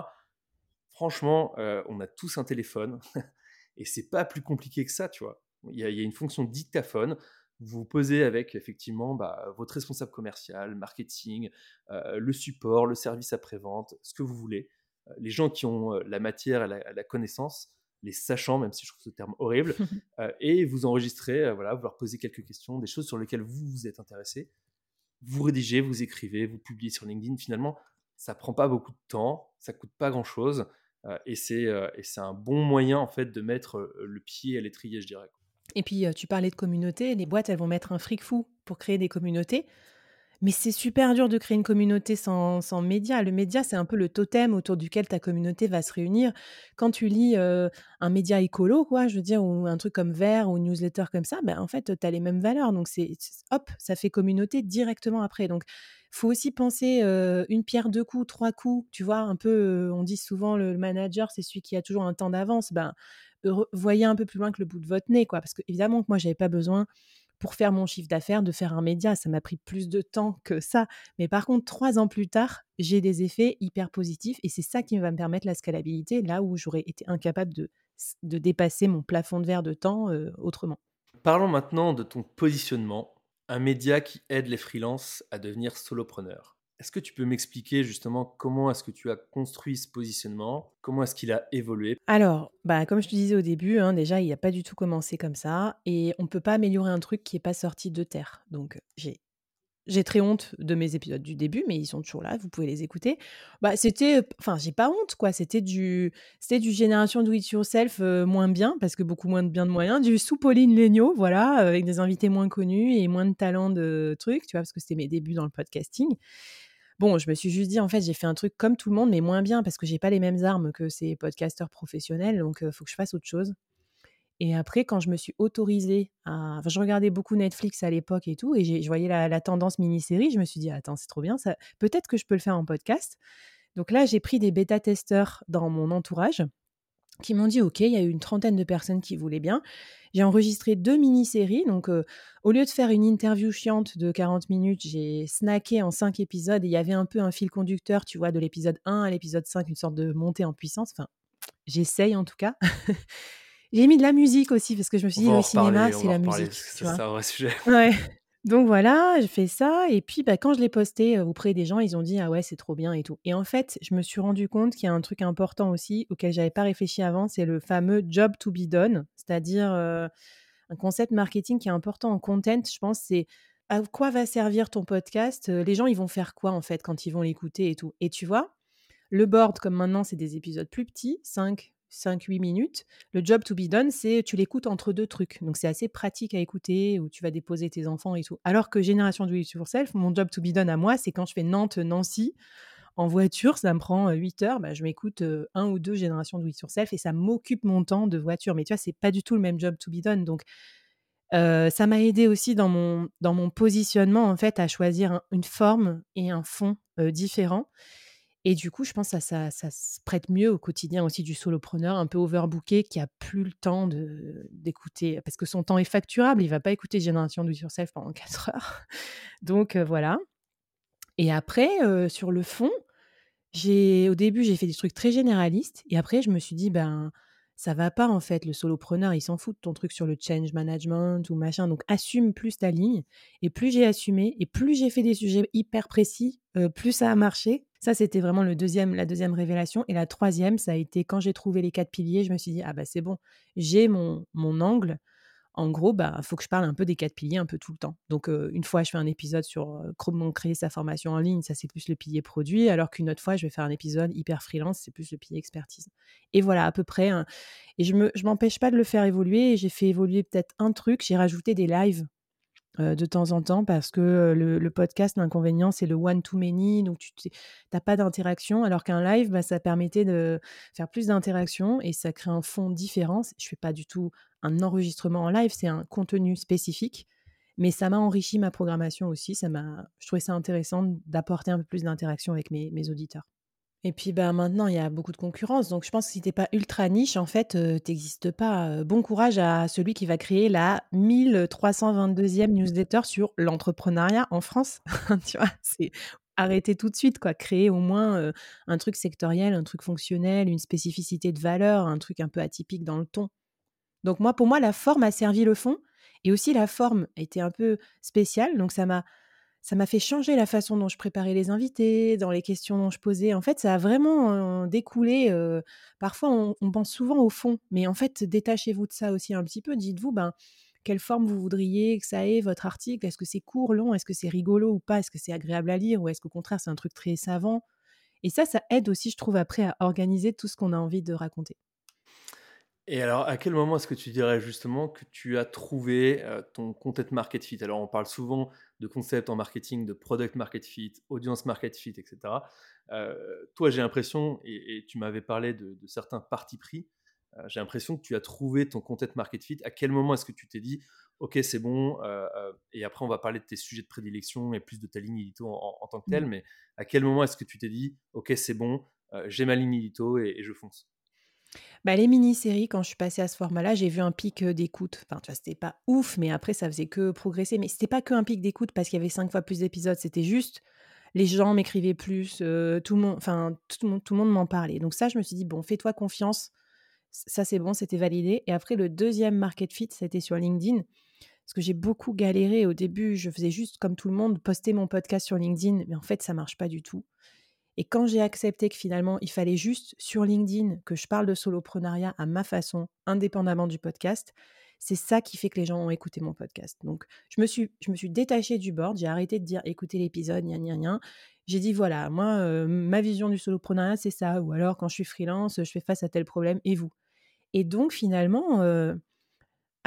franchement, on a tous un téléphone [LAUGHS] et c'est pas plus compliqué que ça, tu vois. Il y, a, il y a une fonction dictaphone vous vous posez avec effectivement bah, votre responsable commercial, marketing, euh, le support, le service après-vente, ce que vous voulez. Euh, les gens qui ont euh, la matière et la, connaissance, les sachants, même si je trouve ce terme horrible, [LAUGHS] et vous enregistrez, voilà, vous leur posez quelques questions, des choses sur lesquelles vous vous êtes intéressé. Vous rédigez, vous écrivez, vous publiez sur LinkedIn. Finalement, ça prend pas beaucoup de temps, ça coûte pas grand-chose, et c'est un bon moyen en fait de mettre le pied à l'étrier, je dirais. Et puis, tu parlais de communauté. Les boîtes, elles vont mettre un fric fou pour créer des communautés. Mais c'est super dur de créer une communauté sans, sans média. Le média, c'est un peu le totem autour duquel ta communauté va se réunir. Quand tu lis un média écolo, quoi, je veux dire, ou un truc comme Vert ou une newsletter comme ça, ben, en fait, tu as les mêmes valeurs. Donc, c'est hop, ça fait communauté directement après. Donc, faut aussi penser une pierre deux coups, trois coups. Tu vois, un peu, on dit souvent le manager, c'est celui qui a toujours un temps d'avance. Ben, voyez un peu plus loin que le bout de votre nez, quoi. Parce que évidemment que moi, j'avais pas besoin pour faire mon chiffre d'affaires de faire un média. Ça m'a pris plus de temps que ça. Mais par contre, trois ans plus tard, j'ai des effets hyper positifs et c'est ça qui va me permettre la scalabilité, là où j'aurais été incapable de, de dépasser mon plafond de verre de temps autrement. Parlons maintenant de ton positionnement, un média qui aide les freelances à devenir solopreneurs. Est-ce que tu peux m'expliquer justement comment est-ce que tu as construit ce positionnement? Comment est-ce qu'il a évolué? Alors, bah, comme je te disais au début, hein, déjà, il n'a pas du tout commencé comme ça. Et on ne peut pas améliorer un truc qui n'est pas sorti de terre. Donc, j'ai j'ai très honte de mes épisodes du début, mais ils sont toujours là, vous pouvez les écouter. Bah, c'était, enfin, j'ai pas honte, quoi. C'était du, c'était du génération do it yourself euh, moins bien, parce que beaucoup moins de bien de moyens, du sous Pauline Legnaud, voilà, avec des invités moins connus et moins de talent de trucs, tu vois, parce que c'était mes débuts dans le podcasting. Bon, je me suis juste dit, en fait, j'ai fait un truc comme tout le monde, mais moins bien, parce que j'ai pas les mêmes armes que ces podcasteurs professionnels, donc il faut que je fasse autre chose. Et après, quand je me suis autorisée à. Enfin, je regardais beaucoup Netflix à l'époque et tout, et je voyais la, tendance mini-série, je me suis dit, attends, c'est trop bien, ça... peut-être que je peux le faire en podcast. Donc là, j'ai pris des bêta-testeurs dans mon entourage qui m'ont dit OK, il y a eu une trentaine de personnes qui voulaient bien. J'ai enregistré deux mini-séries. Donc, au lieu de faire une interview chiante de 40 minutes, j'ai snacké en cinq épisodes et il y avait un peu un fil conducteur, tu vois, de l'épisode 1 à l'épisode 5, une sorte de montée en puissance. Enfin, j'essaye en tout cas. [LAUGHS] j'ai mis de la musique aussi parce que je me suis dit, le cinéma, c'est la musique. C'est un vrai sujet. Ouais. Donc voilà, je fais ça et puis, bah, quand je l'ai posté, auprès des gens, ils ont dit: «Ah ouais, c'est trop bien et tout» et en fait, je me suis rendu compte qu'il y a un truc important aussi auquel j'avais pas réfléchi avant, c'est le fameux job to be done. C'est-à-dire, un concept marketing qui est important en content, je pense, c'est à quoi va servir ton podcast? les gens, ils vont faire quoi, en fait, quand ils vont l'écouter et tout? Et tu vois, le board, comme maintenant, c'est des épisodes plus petits, 5 5-8 minutes. Le job to be done, c'est tu l'écoutes entre deux trucs. Donc, c'est assez pratique à écouter où tu vas déposer tes enfants et tout. Alors que Génération Do It Yourself, mon job to be done à moi, c'est quand je fais Nantes-Nancy en voiture, ça me prend 8 heures, bah, je m'écoute un ou deux Génération Do It Yourself et ça m'occupe mon temps de voiture. Mais tu vois, c'est pas du tout le même job to be done. Donc, ça m'a aidé aussi dans mon, dans mon positionnement, en fait, à choisir une forme et un fond différents. Et du coup, je pense que ça, ça, se prête mieux au quotidien aussi du solopreneur, un peu overbooké, qui a plus le temps d'écouter, parce que son temps est facturable. Il va pas écouter Génération Do It Yourself pendant [LAUGHS] 4 heures. Donc voilà. Et après, sur le fond, j'ai au début, j'ai fait des trucs très généralistes. Et après, je me suis dit, ben, ça va pas en fait. Le solopreneur, il s'en fout de ton truc sur le change management ou machin. Donc assume plus ta ligne. Et plus j'ai assumé et plus j'ai fait des sujets hyper précis, plus ça a marché. Ça, c'était vraiment le deuxième, la deuxième révélation. Et la troisième, ça a été quand j'ai trouvé les quatre piliers, je me suis dit, ah bah c'est bon, j'ai mon, mon angle. En gros, il bah, faut que je parle un peu des quatre piliers un peu tout le temps. Donc, une fois, je fais un épisode sur comment créer sa formation en ligne, ça c'est plus le pilier produit, alors qu'une autre fois, je vais faire un épisode hyper freelance, c'est plus le pilier expertise. Et voilà, à peu près. Hein. Et je ne je m'empêche pas de le faire évoluer. J'ai fait évoluer peut-être un truc, j'ai rajouté des lives de temps en temps parce que le, podcast, l'inconvénient, c'est le one to many, donc tu n'as pas d'interaction, alors qu'un live, bah, ça permettait de faire plus d'interaction et ça crée un fond différent. Je ne fais pas du tout un enregistrement en live, c'est un contenu spécifique, mais ça m'a enrichi ma programmation aussi. Ça m'a, je trouvais ça intéressant d'apporter un peu plus d'interaction avec mes auditeurs. Et puis bah, maintenant, il y a beaucoup de concurrence. Donc je pense que si tu pas ultra niche, en fait, tu n'existes pas. Bon courage à celui qui va créer la 1322e newsletter sur l'entrepreneuriat en France. [LAUGHS] tu vois, c'est arrêter tout de suite, quoi. Créer au moins un truc sectoriel, un truc fonctionnel, une spécificité de valeur, un truc un peu atypique dans le ton. Donc moi, pour moi, la forme a servi le fond. Et aussi la forme était un peu spéciale. Donc ça m'a ça m'a fait changer la façon dont je préparais les invités, dans les questions dont je posais. En fait, ça a vraiment découlé. parfois, on, pense souvent au fond, mais en fait, détachez-vous de ça aussi un petit peu. Dites-vous, ben, quelle forme vous voudriez que ça ait votre article? Est-ce que c'est court, long? Est-ce que c'est rigolo ou pas? Est-ce que c'est agréable à lire? Ou est-ce qu'au contraire, c'est un truc très savant? Et ça, ça aide aussi, je trouve, après à organiser tout ce qu'on a envie de raconter. Et alors, à quel moment est-ce que tu dirais justement que tu as trouvé ton content market fit? Alors, on parle souvent de concept en marketing, de product market fit, audience market fit, etc. toi, j'ai l'impression, et, tu m'avais parlé de, certains partis pris, j'ai l'impression que tu as trouvé ton content market fit. À quel moment est-ce que tu t'es dit, OK, c'est bon, et après, on va parler de tes sujets de prédilection et plus de ta ligne édito en, tant que telle, mmh. mais à quel moment est-ce que tu t'es dit, OK, c'est bon, j'ai ma ligne édito et je fonce? Bah, les mini-séries, quand je suis passée à ce format-là, j'ai vu un pic, d'écoute. Enfin, tu vois, c'était pas ouf, mais après ça faisait que progresser. Mais c'était pas qu'un pic d'écoute parce qu'il y avait cinq fois plus d'épisodes, c'était juste les gens m'écrivaient plus, tout le monde enfin, tout le monde m'en parlait. Donc ça, je me suis dit: «Bon, fais-toi confiance, ça c'est bon, c'était validé» et après le deuxième market fit, c'était sur LinkedIn. Parce que j'ai beaucoup galéré au début, je faisais juste comme tout le monde, poster mon podcast sur LinkedIn, mais en fait, ça marche pas du tout. Et quand j'ai accepté que finalement, il fallait juste sur LinkedIn que je parle de soloprenariat à ma façon, indépendamment du podcast, c'est ça qui fait que les gens ont écouté mon podcast. Donc, je me suis, je détachée du board, j'ai arrêté de dire écoutez l'épisode, gna gna gna. J'ai dit voilà, moi, euh, ma vision du soloprenariat, c'est ça. Ou alors, quand je suis freelance, je fais face à tel problème et vous? Et donc, finalement, euh,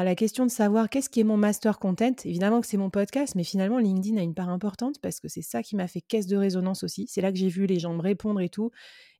à la question de savoir qu'est-ce qui est mon master content, évidemment que c'est mon podcast, mais finalement LinkedIn a une part importante parce que c'est ça qui m'a fait caisse de résonance aussi. C'est là que j'ai vu les gens me répondre et tout.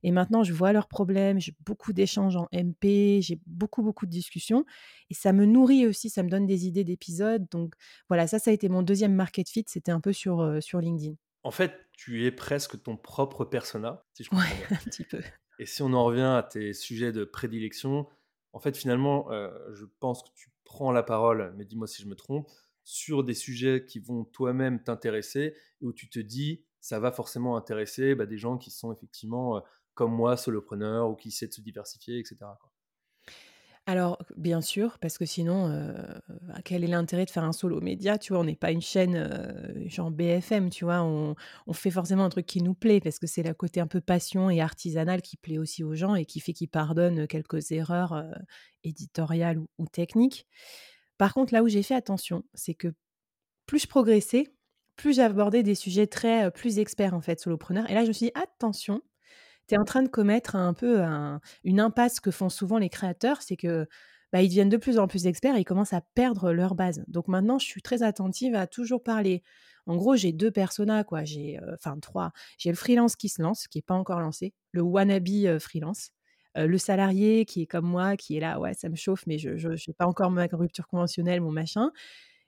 Et maintenant, je vois leurs problèmes, j'ai beaucoup d'échanges en MP, j'ai beaucoup, beaucoup de discussions. Et ça me nourrit aussi, ça me donne des idées d'épisodes. Donc voilà, ça, ça a été mon deuxième market fit, c'était un peu sur, euh, sur LinkedIn. En fait, tu es presque ton propre persona, si je comprends bien. [LAUGHS] un petit peu. Et si on en revient à tes sujets de prédilection, en fait, finalement, euh, je pense que tu prends la parole, mais dis-moi si je me trompe, sur des sujets qui vont toi-même t'intéresser et où tu te dis, ça va forcément intéresser bah, des gens qui sont effectivement euh, comme moi, solopreneurs ou qui essaient de se diversifier, etc. Alors, bien sûr, parce que sinon, heu, quel est l'intérêt de faire un solo média, tu vois? On n'est pas une chaîne, heu, genre BFM, tu vois? On on fait forcément un truc qui nous plaît parce que c'est le côté un peu passion et artisanal qui plaît aussi aux gens et qui fait qu'ils pardonnent, quelques erreurs, heu, éditoriales ou ou techniques. Par contre, là où j'ai fait attention, c'est que plus je progressais, plus j'abordais des sujets très, plus experts, en fait, solopreneurs et là, je me suis dit: «Attention, tu en train de commettre un peu un une impasse que font souvent les créateurs, c'est que, bah, ils deviennent de plus en plus experts et ils commencent à perdre leur base. Donc maintenant, je suis très attentive à toujours parler en gros, j'ai 2 personas, quoi. J'ai, heu, enfin 3. J'ai le freelance qui se lance, qui est pas encore lancé, le wannabe, heu, freelance, heu, le salarié qui est comme moi, qui est là: «Ouais, ça me chauffe, mais je j'ai pas encore ma rupture conventionnelle, mon machin».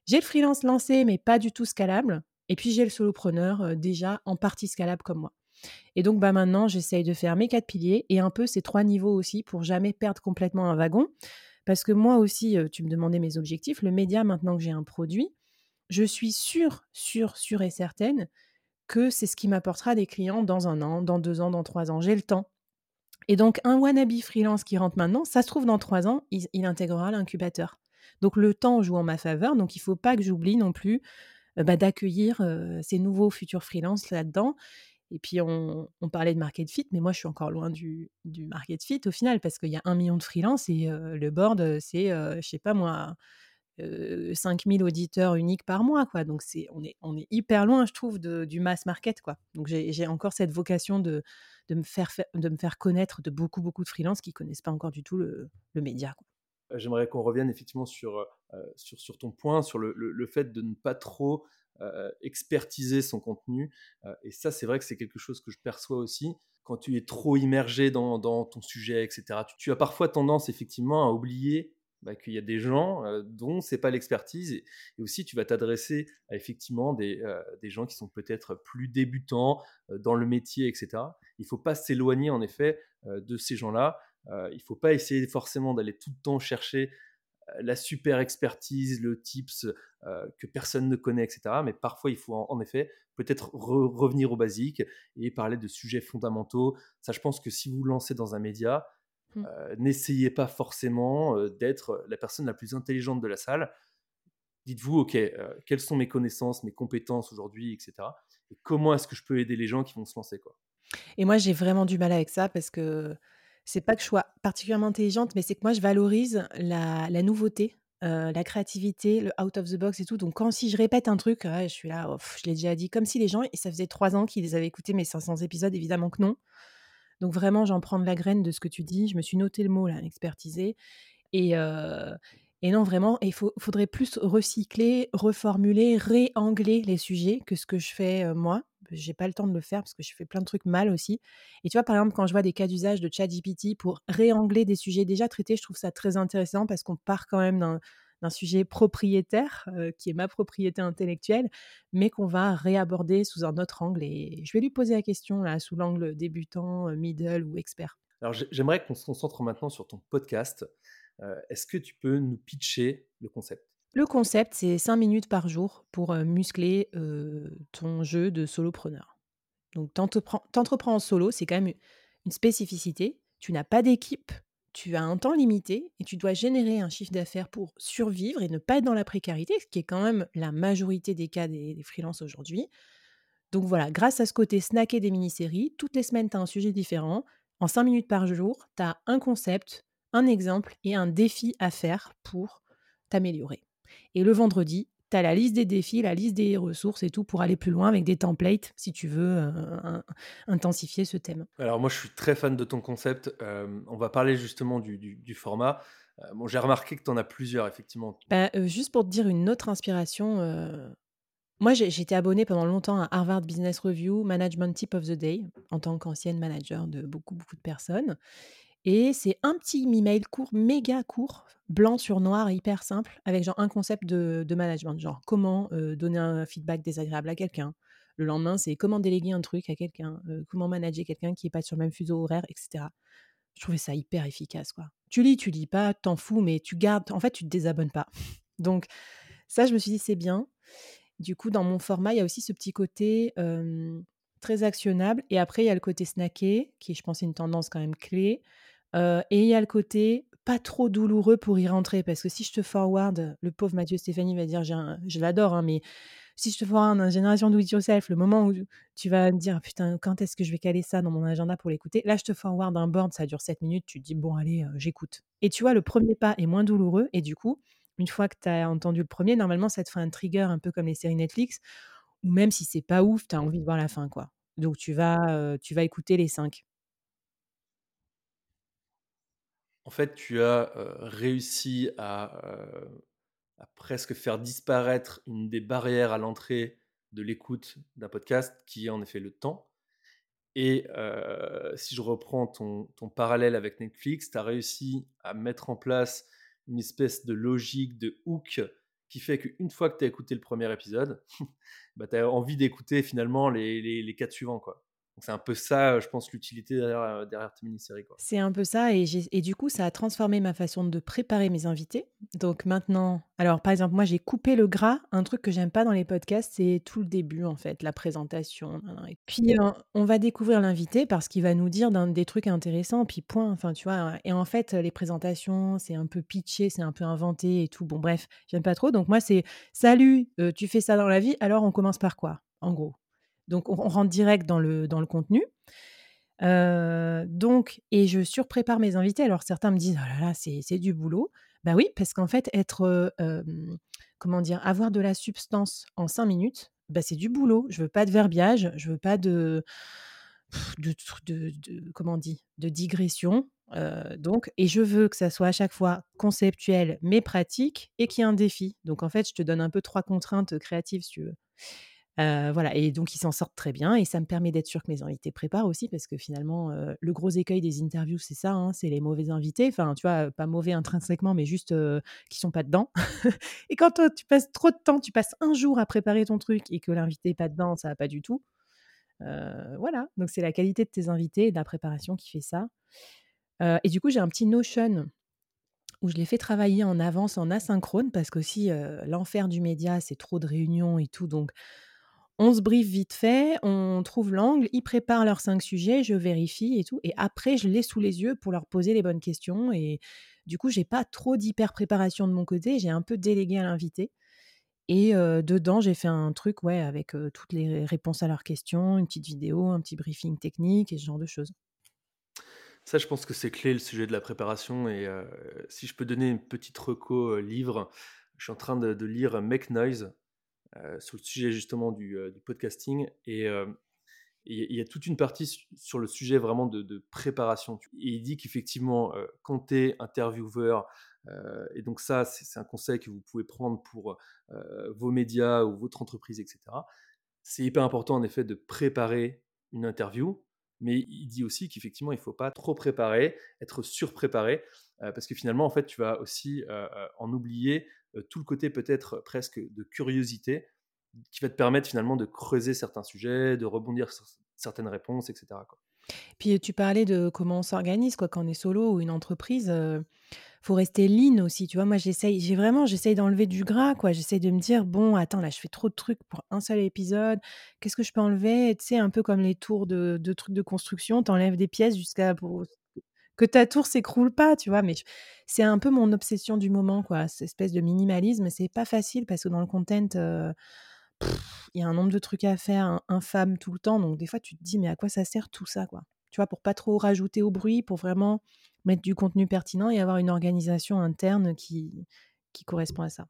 J'ai le freelance lancé, mais pas du tout scalable et puis j'ai le solopreneur, déjà en partie scalable comme moi. Et donc, bah, maintenant, j'essaye de faire mes 4 piliers et un peu ces 3 niveaux aussi pour jamais perdre complètement un wagon. Parce que moi aussi, heu, tu me demandais mes objectifs. Le média, maintenant que j'ai un produit, je suis sûre, sûre, sûre et certaine que c'est ce qui m'apportera des clients dans 1 an, dans 2 ans, dans 3 ans. J'ai le temps. Et donc un wannabe freelance qui rentre maintenant, ça se trouve dans 3 ans, il intégrera l'incubateur. Donc le temps joue en ma faveur, donc il faut pas que j'oublie non plus, heu, bah, d'accueillir, heu, ces nouveaux futurs freelance là-dedans et puis on parlait de market fit, mais moi je suis encore loin du market fit au final parce qu'il y a 1 000 000 de freelance et heu, le board, heu, c'est, heu, je sais pas moi, heu, 5 000 auditeurs uniques par mois, quoi. Donc c'est on est on est hyper loin, je trouve, du mass market, quoi. Donc j'ai encore cette vocation de de me faire fai de me faire connaître de beaucoup, beaucoup de freelance qui connaissent pas encore du tout le média, quoi. J'aimerais qu'on revienne effectivement sur, heu sur ton point, sur le le fait de ne pas trop, expertiser son contenu, heu et ça, c'est vrai que c'est quelque chose que je perçois aussi. Quand tu es trop immergé dans ton sujet et cetera, tu as parfois tendance effectivement à oublier, bah, qu'il y a des gens, heu, dont c'est pas l'expertise et aussi tu vas t'adresser à effectivement des, heu, des gens qui sont peut-être plus débutants, dans le métier et cetera. Il faut pas s'éloigner en effet, de ces gens-là. Il faut pas essayer forcément d'aller tout le temps chercher, la super expertise, le tips, heu, que personne ne connaît et cetera. Mais parfois, il faut en en effet peut-être re revenir aux basiques et parler de sujets fondamentaux. Ça, je pense que si vous vous lancez dans un média, Mmh. heu, n'essayez pas forcément, heu, d'être la personne la plus intelligente de la salle. Dites-vous: «OK, quelles sont mes connaissances, mes compétences aujourd'hui et cetera et comment est-ce que je peux aider les gens qui vont se lancer, quoi?» Et moi, j'ai vraiment du mal avec ça parce que c'est pas que je sois particulièrement intelligente, mais c'est que moi, je valorise la la nouveauté, heu, la créativité, le out of the box et tout. Donc quand si je répète un truc, je suis là: «Oh je l'ai déjà dit», comme si les gens et ça faisait 3 ans qu'ils avaient écouté mes 500 épisodes, évidemment que non. Donc vraiment, j'en prends de la graine de ce que tu dis. Je me suis noté le mot là, expertiser et heu et non, vraiment, il faudrait plus recycler, reformuler, réangler les sujets que ce que je fais, heu, moi. J'ai pas le temps de le faire parce que je fais plein de trucs mal aussi et tu vois, par exemple, quand je vois des cas d'usage de ChatGPT pour réangler des sujets déjà traités, je trouve ça très intéressant parce qu'on part quand même d'un sujet propriétaire, heu, qui est ma propriété intellectuelle, mais qu'on va réaborder sous un autre angle et je vais lui poser la question là, sous l'angle débutant, heu, middle ou expert. Alors j'ai j'aimerais qu'on se concentre maintenant sur ton podcast. Heu, est-ce que tu peux nous pitcher le concept? Le concept, c'est 5 minutes par jour pour, heu, muscler, heu, ton jeu de solopreneur. Donc t'entreprends t'entreprends en solo, c'est quand même une spécificité. Tu n'as pas d'équipe, tu as un temps limité et tu dois générer un chiffre d'affaires pour survivre et ne pas être dans la précarité, ce qui est quand même la majorité des cas des des freelances aujourd'hui. Donc voilà, grâce à ce côté snacker des mini-séries, toutes les semaines, tu as un sujet différent. En 5 minutes par jour, tu as un concept, un exemple et un défi à faire pour t'améliorer. Et le vendredi, tu as la liste des défis, la liste des ressources et tout pour aller plus loin avec des templates si tu veux, in intensifier ce thème. Alors moi, je suis très fan de ton concept. Hem, on va parler justement du du du format. Heu, bon, j'ai remarqué que tu en as plusieurs effectivement. Bah, juste pour te dire une autre inspiration, moi j'étais abonnée pendant longtemps à Harvard Business Review, Management Tip of the Day, en tant qu'ancienne manager de beaucoup, beaucoup de personnes et c'est un petit email court, méga court, blanc sur noir, hyper simple, avec genre un concept de de management, genre comment, heu, donner un feedback désagréable à quelqu'un. Le lendemain, c'est comment déléguer un truc à quelqu'un, heu, comment manager quelqu'un qui est pas sur le même fuseau horaire et cetera. Je trouvais ça hyper efficace, quoi. Tu lis, tu lis pas, t'en fous, mais tu gardes en fait, tu te désabonnes pas. [LAUGHS] Donc ça, je me suis dit: «C'est bien». Du coup, dans mon format, il y a aussi ce petit côté, très actionnable et après il y a le côté snacké qui, je pense, une tendance quand même clé, et il y a le côté pas trop douloureux pour y rentrer. Parce que si je te forward, le pauvre Mathieu Stéphanie va dire, je l'adore, hein, mais si je te forward un Génération Do It Yourself, le moment où tu vas me dire, putain, quand est-ce que je vais caler ça dans mon agenda pour l'écouter Là, je te forward un board, ça dure 7 minutes, tu te dis, bon, allez, j'écoute. Et tu vois, le premier pas est moins douloureux, et du coup, une fois que tu as entendu le premier, normalement, ça te fait un trigger un peu comme les séries Netflix, ou même si c'est pas ouf, tu as envie de voir la fin, quoi. Donc tu vas, tu vas écouter les 5. En fait, tu as réussi à, presque faire disparaître une des barrières à l'entrée de l'écoute d'un podcast, qui est en effet le temps. Et si je reprends ton, parallèle avec Netflix, tu as réussi à mettre en place une espèce de logique, de hook, qui fait qu'une fois que tu as écouté le premier épisode, [LAUGHS] bah, tu as envie d'écouter finalement les, les, les quatre suivants. Quoi. C'est un peu ça, je pense, l'utilité derrière, euh, derrière mini-séries. C'est un peu ça, et, du coup, ça a transformé ma façon de préparer mes invités. Donc maintenant, alors par exemple, moi j'ai coupé le gras. Un truc que j'aime pas dans les podcasts, c'est tout le début, en fait, la présentation. Et puis, euh, on va découvrir l'invité parce qu'il va nous dire des trucs intéressants, puis point. Enfin, tu vois. Et en fait, les présentations, c'est un peu pitché, c'est un peu inventé et tout. Bon, bref, j'aime pas trop. Donc moi, c'est salut, euh, tu fais ça dans la vie, alors on commence par quoi, en gros donc, on, rentre direct dans le, dans le contenu. Euh, donc, et je surprépare mes invités. Alors, certains me disent, oh là là, c'est du boulot. Bah oui, parce qu'en fait, être, euh, comment dire, avoir de la substance en cinq minutes, bah c'est du boulot. Je veux pas de verbiage, je veux pas de, de, de, comment on dit, de digression. Euh, donc, et je veux que ça soit à chaque fois conceptuel mais pratique et qu'il y ait un défi. Donc, en fait, je te donne un peu trois contraintes créatives, si tu veux voilà, et donc ils s'en sortent très bien et ça me permet d'être sûr que mes invités préparent aussi parce que finalement, le gros écueil des interviews, c'est ça, hein, c'est les mauvais invités. Enfin, tu vois, pas mauvais intrinsèquement, mais juste qui sont pas dedans. [LAUGHS] et quand toi, tu passes trop de temps, tu passes un jour à préparer ton truc et que l'invité n'est pas dedans, ça va pas du tout. voilà, donc c'est la qualité de tes invités et de la préparation qui fait ça. et du coup, j'ai un petit Notion où je les fais travailler en avance, en asynchrone, parce qu'aussi, l'enfer du média, c'est trop de réunions et tout. Donc, on se briefe vite fait, on trouve l'angle, ils préparent leurs cinq sujets, je vérifie et tout. Et après, je les sous les yeux pour leur poser les bonnes questions. Et du coup, j'ai pas trop d'hyper préparation de mon côté. J'ai un peu délégué à l'invité. Et dedans, j'ai fait un truc, ouais, avec toutes les réponses à leurs questions, une petite vidéo, un petit briefing technique et ce genre de choses. Ça, je pense que c'est clé le sujet de la préparation. Et si je peux donner une petite reco livre, je suis en train de, de lire Make Noise sur le sujet justement du, euh, podcasting. Et euh, il y a toute une partie sur le sujet vraiment de, préparation. Et il dit qu'effectivement, quand tu intervieweur, et donc ça, c'est un conseil que vous pouvez prendre pour vos médias ou votre entreprise, etc. C'est hyper important en effet de préparer une interview, mais il dit aussi qu'effectivement, il ne faut pas trop préparer, être surpréparé, parce que finalement, en fait, tu vas aussi en oublier tout le côté peut-être presque de curiosité qui va te permettre finalement de creuser certains sujets, de rebondir sur certaines réponses, etc. Puis tu parlais de comment on s'organise quoi quand on est solo ou une entreprise. il faut rester lean aussi, tu vois. Moi, j'essaye, j'ai vraiment, j'essaye d'enlever du gras, quoi. J'essaye de me dire, bon, attends, là, je fais trop de trucs pour un seul épisode. Qu'est-ce que je peux enlever? Tu sais, un peu comme les tours de, de trucs de construction, t'enlèves des pièces jusqu'à pour que ta tour s'écroule pas, tu vois. Mais c'est un peu mon obsession du moment, quoi. Cette espèce de minimalisme, c'est pas facile parce que dans le content, il y a un nombre de trucs à faire infâme tout le temps. Donc des fois, tu te dis, mais à quoi ça sert tout ça, quoi? Tu vois, pour pas trop rajouter au bruit, pour vraiment mettre du contenu pertinent et avoir une organisation interne qui, qui correspond à ça.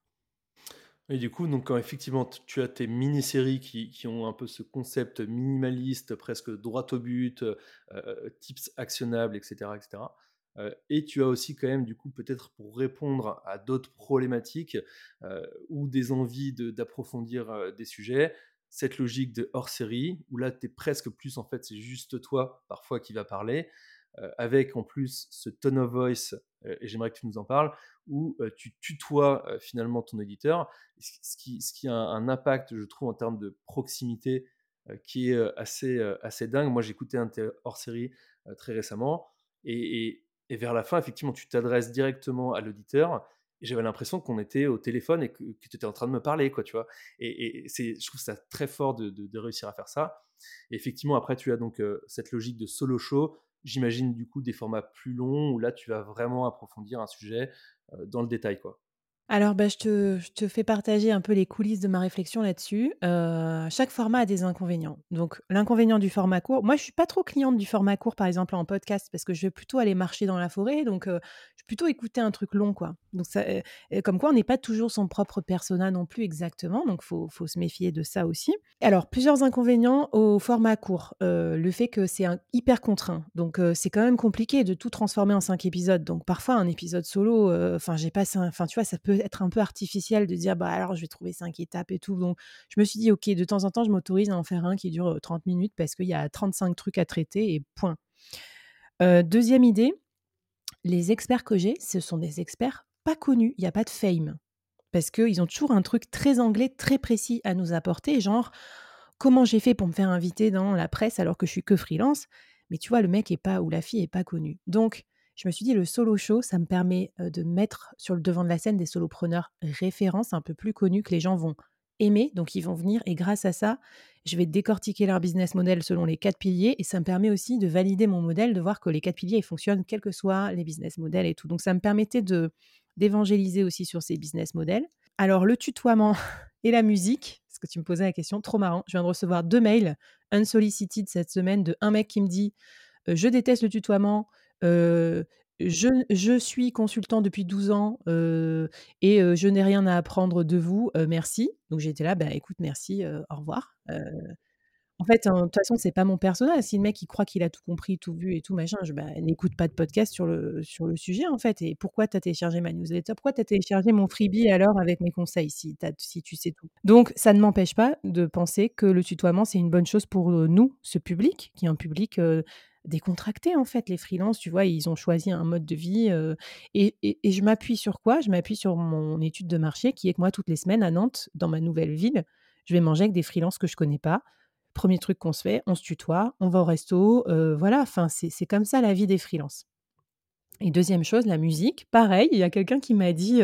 Et du coup, donc, quand effectivement tu as tes mini-séries qui, ont un peu ce concept minimaliste, presque droit au but, euh, tips actionnables, etc., etc., euh, et tu as aussi quand même, du coup, peut-être pour répondre à d'autres problématiques euh, ou des envies d'approfondir des sujets, cette logique de hors-série, où là, tu es presque plus, en fait, c'est juste toi, parfois, qui va parler, avec en plus ce tone of voice, et j'aimerais que tu nous en parles, où tu tutoies finalement ton éditeur, ce qui, a un, impact, je trouve, en termes de proximité qui est assez, assez dingue. Moi, j'écoutais un hors-série très récemment, et, vers la fin, effectivement, tu t'adresses directement à l'auditeur, et j'avais l'impression qu'on était au téléphone et que, tu étais en train de me parler, quoi, tu vois. Et, je trouve ça très fort de, de, réussir à faire ça. Et effectivement, après, tu as donc cette logique de solo show j'imagine du coup des formats plus longs où là tu vas vraiment approfondir un sujet dans le détail quoi. Alors, bah, je te je te fais partager un peu les coulisses de ma réflexion là-dessus. Heu, chaque format a des inconvénients. Donc l'inconvénient du format court moi, je suis pas trop cliente du format court, par exemple, en podcast parce que je vais plutôt aller marcher dans la forêt, donc heu, je vais plutôt écouter un truc long, quoi. Donc ça, heu comme quoi on n'est pas toujours son propre persona non plus exactement, donc faut faut se méfier de ça aussi. Alors plusieurs inconvénients au format court. Le fait que c'est un hyper contraint, donc c'est quand même compliqué de tout transformer en 5 épisodes. Donc parfois un épisode solo, enfin j'ai pas enfin tu vois, ça peut être un peu artificiel de dire: «Bah, alors je vais trouver 5 étapes et tout», donc je me suis dit: «OK, de temps en temps, je m'autorise à en faire un qui dure, 30 minutes parce qu'il y a 35 trucs à traiter et point». 2e idée, les experts que j'ai, ce sont des experts pas connus, il y a pas de fame. Parce qu'ils ont toujours un truc très anglais, très précis à nous apporter, genre: «Comment j'ai fait pour me faire inviter dans la presse alors que je suis que freelance?» mais tu vois, le mec est pas ou la fille est pas connue. Donc je me suis dit: «Le solo show, ça me permet, de mettre sur le devant de la scène des solopreneurs références un peu plus connus que les gens vont aimer, donc ils vont venir et grâce à ça, je vais décortiquer leur business model selon les 4 piliers et ça me permet aussi de valider mon modèle, de voir que les 4 piliers, ils fonctionnent quels que soient les business models et tout». Donc ça me permettait de d'évangéliser aussi sur ces business models. Alors le tutoiement [LAUGHS] et la musique, parce que tu me posais la question, trop marrant. Je viens de recevoir 2 mails unsolicited cette semaine de un mec qui me dit: «Heu, je déteste le tutoiement, je suis consultant depuis 12 ans, et je n'ai rien à apprendre de vous, merci». Donc j'étais là: «Bah, écoute, merci, au revoir». En fait, de toute façon, c'est pas mon persona. Si le mec, il croit qu'il a tout compris, tout vu et tout machin, je bah, n'écoute pas de podcast sur le sur le sujet, en fait et pourquoi tu as téléchargé ma newsletter? Pourquoi tu as téléchargé mon freebie alors avec mes conseils si tu si tu sais tout? Donc ça ne m'empêche pas de penser que le tutoiement, c'est une bonne chose pour, nous, ce public, qui est un public, décontracté, en fait. Les freelances, tu vois, ils ont choisi un mode de vie, et et je m'appuie sur quoi? Je m'appuie sur mon étude de marché qui est que moi, toutes les semaines à Nantes, dans ma nouvelle ville, je vais manger avec des freelances que je connais pas. 1er truc qu'on se fait, on se tutoie, on va au resto, voilà, enfin, c'est comme ça la vie des freelances et 2e chose, la musique, pareil, il y a quelqu'un qui m'a dit,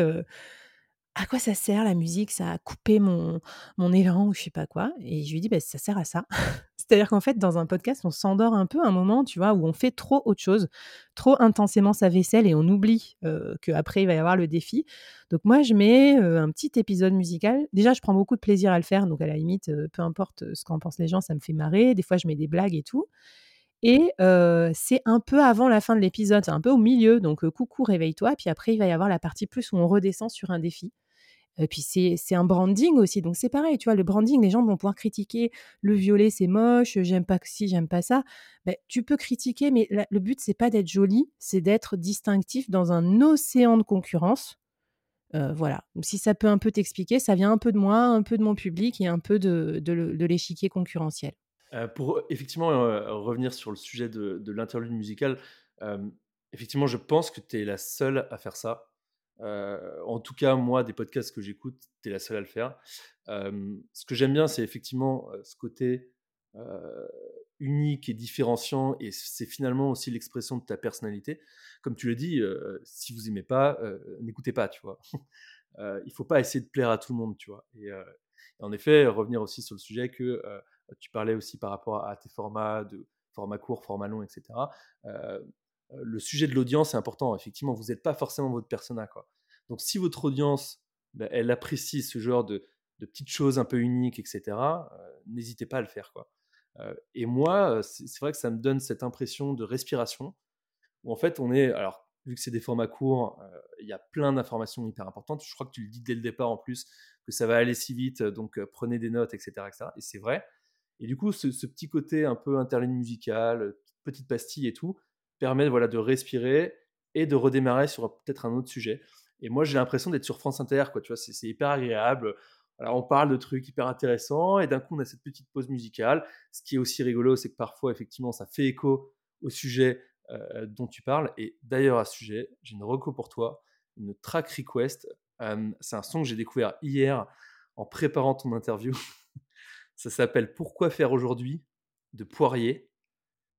«À quoi ça sert la musique? Ça a coupé mon mon élan» ou je sais pas quoi et je lui dit: «Bah, ça sert à ça». [LAUGHS] C'est-à-dire qu'en fait, dans un podcast, on s'endort un peu un moment, tu vois, où on fait trop autre chose, trop intensément sa vaisselle et on oublie, heu, qu'après il va y avoir le défi. Donc moi, je mets, un petit épisode musical. Déjà, je prends beaucoup de plaisir à le faire, donc à la limite, peu importe, ce qu'en pensent les gens, ça me fait marrer. Des fois, je mets des blagues et tout et c'est un peu avant la fin de l'épisode, un peu au milieu, donc coucou, réveille-toi, puis après, il va y avoir la partie plus où on redescend sur un défi puis c'est un branding aussi, donc c'est pareil, tu vois? Le branding, les gens vont pouvoir critiquer: «Le violet, c'est moche, j'aime pas ci, j'aime pas ça». Beh, tu peux critiquer, mais le but, c'est pas d'être joli, c'est d'être distinctif dans un océan de concurrence. Voilà, donc si ça peut un peu t'expliquer, ça vient un peu de moi, un peu de mon public et un peu de l'échiquier concurrentiel. Heu, pour effectivement, heu, revenir sur le sujet de de l'interlude musical, effectivement, je pense que tu es la seule à faire ça. En tout cas, moi, des podcasts que j'écoute, tu es la seule à le faire. Ce que j'aime bien, c'est effectivement, ce côté, unique et différenciant et c'est finalement aussi l'expression de ta personnalité. Comme tu le dis, si vous aimez pas, n'écoutez pas, tu vois? [LAUGHS] Il faut pas essayer de plaire à tout le monde, tu vois? Et en effet, revenir aussi sur le sujet que, tu parlais aussi par rapport à tes formats de format court, format long et cetera. Heu, le sujet de l'audience est important. Effectivement, vous êtes pas forcément votre persona, quoi. Donc si votre audience, bah, elle apprécie ce genre de petites choses un peu uniques et cetera, heu, n'hésitez pas à le faire, quoi. Et moi, c'est vrai que ça me donne cette impression de respiration où en fait, on est alors, vu que c'est des formats courts, heu, il y a plein d'informations hyper importantes. Je crois que tu le dis dès le départ en plus, que ça va aller si vite, donc heu, prenez des notes et cetera et c'est vrai et du coup, ce petit côté un peu interlude musical, petite pastille et tout, permet, de respirer et de redémarrer sur peut-être un autre sujet et moi, j'ai l'impression d'être sur France Inter, quoi, tu vois? C'est hyper agréable. Alors, on parle de trucs hyper intéressants et d'un coup, on a cette petite pause musicale. Ce qui est aussi rigolo, c'est que parfois, effectivement, ça fait écho au sujet, heu, dont tu parles et d'ailleurs, à ce sujet, j'ai une reco pour toi, une track request. Hem, c'est un son que j'ai découvert hier en préparant ton interview. [LAUGHS] Ça s'appelle «Pourquoi faire aujourd'hui?» de Poirier.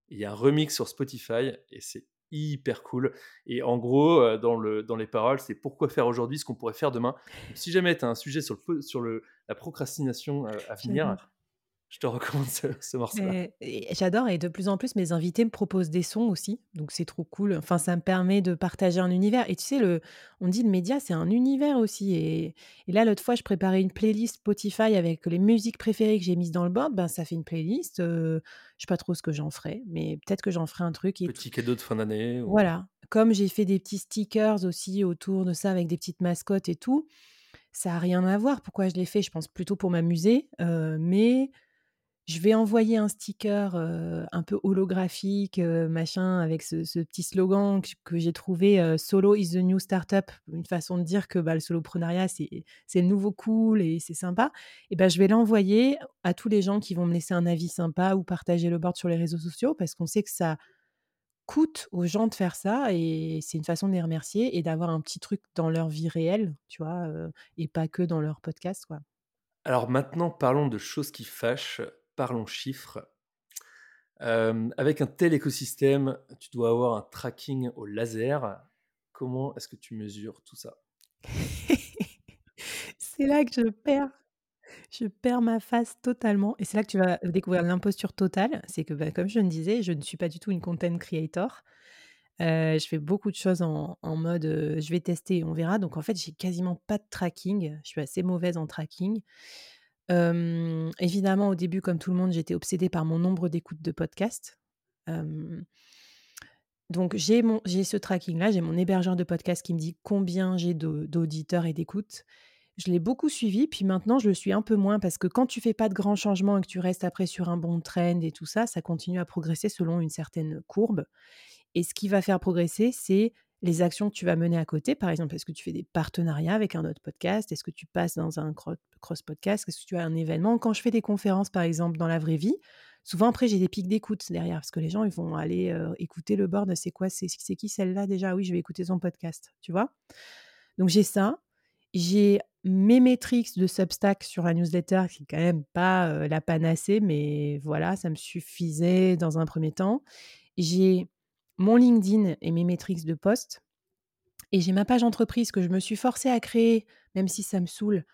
Il y a un remix sur Spotify et c'est hyper cool et en gros, heu, dans le dans les paroles, c'est: «Pourquoi faire aujourd'hui ce qu'on pourrait faire demain?» donc si jamais tu as un sujet sur le sur le la procrastination, à venir. Je te [LAUGHS] recommande ce ce morceau-là. J'adore et de plus en plus, mes invités me proposent des sons aussi, donc c'est trop cool. Enfin, ça me permet de partager un univers et tu sais, le on dit le média, c'est un univers aussi et et là, l'autre fois, je préparais une playlist Spotify avec les musiques préférées que j'ai mises dans le board, ben, ça fait une playlist, heu, je sais pas trop ce que j'en ferai, mais peut-être que j'en ferai un truc et tout Petit cadeau de fin d'année ou voilà. Comme j'ai fait des petits stickers aussi autour de ça avec des petites mascottes et tout, ça a rien à voir. Pourquoi je l'ai fait? Je pense plutôt pour m'amuser, heu, mais je vais envoyer un sticker, un peu holographique, machin, avec ce petit slogan que j'ai trouvé, «Solo is the new startup», une façon de dire que, bah, le soloprenariat, c'est le nouveau cool et c'est sympa et bah, je vais l'envoyer à tous les gens qui vont me laisser un avis sympa ou partager le board sur les réseaux sociaux parce qu'on sait que ça coûte aux gens de faire ça et c'est une façon de les remercier et d'avoir un petit truc dans leur vie réelle, tu vois? Et pas que dans leur podcast, quoi. Alors maintenant, parlons de choses qui fâchent, parlons chiffres. Hem, avec un tel écosystème, tu dois avoir un tracking au laser. Comment est-ce que tu mesures tout ça? [LAUGHS] C'est là que je perds je perds ma face totalement et c'est là que tu vas découvrir l'imposture totale. C'est que, bah, comme je le disais, je ne suis pas du tout une content creator. Heu, je fais beaucoup de choses en mode, heu, je vais tester on verra. Donc en fait, j'ai quasiment pas de tracking. Je suis assez mauvaise en tracking. Évidemment, au début, comme tout le monde, j'étais obsédée par mon nombre d'écoutes de podcasts. Donc j'ai ce tracking-là, j'ai mon hébergeur de podcast qui me dit combien j'ai d'au d'auditeurs et d'écoutes. Je l'ai beaucoup suivi, puis maintenant je le suis un peu moins parce que quand tu fais pas de grands changements et que tu restes après sur un bon trend et tout ça, ça continue à progresser selon une certaine courbe et ce qui va faire progresser, c'est les actions que tu vas mener à côté. Par exemple, est-ce que tu fais des partenariats avec un autre podcast? Est-ce que tu passes dans un cro cross podcast? Est-ce que tu as un événement? Quand je fais des conférences, par exemple, dans la vraie vie, souvent après j'ai des pics d'écoute derrière parce que les gens, ils vont aller, heu, écouter le board. «C'est quoi? C'est qui celle-là déjà? Oui, je vais écouter son podcast», tu vois? Donc j'ai ça. J'ai mes métriques de Substack sur la newsletter qui est quand même pas, heu, la panacée, mais voilà, ça me suffisait dans un premier temps. J'ai mon LinkedIn et mes métriques de post et j'ai ma page entreprise que je me suis forcée à créer, même si ça me saoule,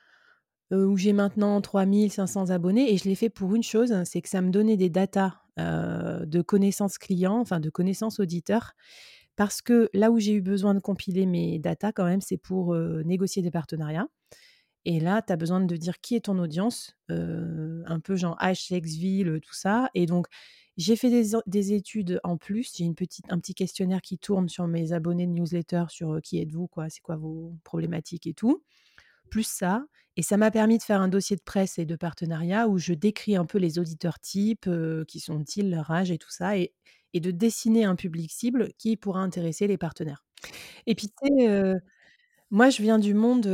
heu, où j'ai maintenant 3 500 abonnés. Et je l'ai fait pour une chose, c'est que ça me donnait des datas, heu, de connaissances clients, enfin de connaissances auditeurs. Parce que là où j'ai eu besoin de compiler mes datas quand même, c'est pour, heu, négocier des partenariats. Et là, tu as besoin de dire qui est ton audience, un peu genre sexe, ville, tout ça. Et donc j'ai fait des études en plus. J'ai une petite un petit questionnaire qui tourne sur mes abonnés de newsletter sur, qui êtes-vous, quoi, c'est quoi vos problématiques et tout, plus ça et ça m'a permis de faire un dossier de presse et de partenariat où je décris un peu les auditeurs types, qui sont-ils, leur âge et tout ça et de dessiner un public cible qui pourra intéresser les partenaires et puis tu moi je viens du monde,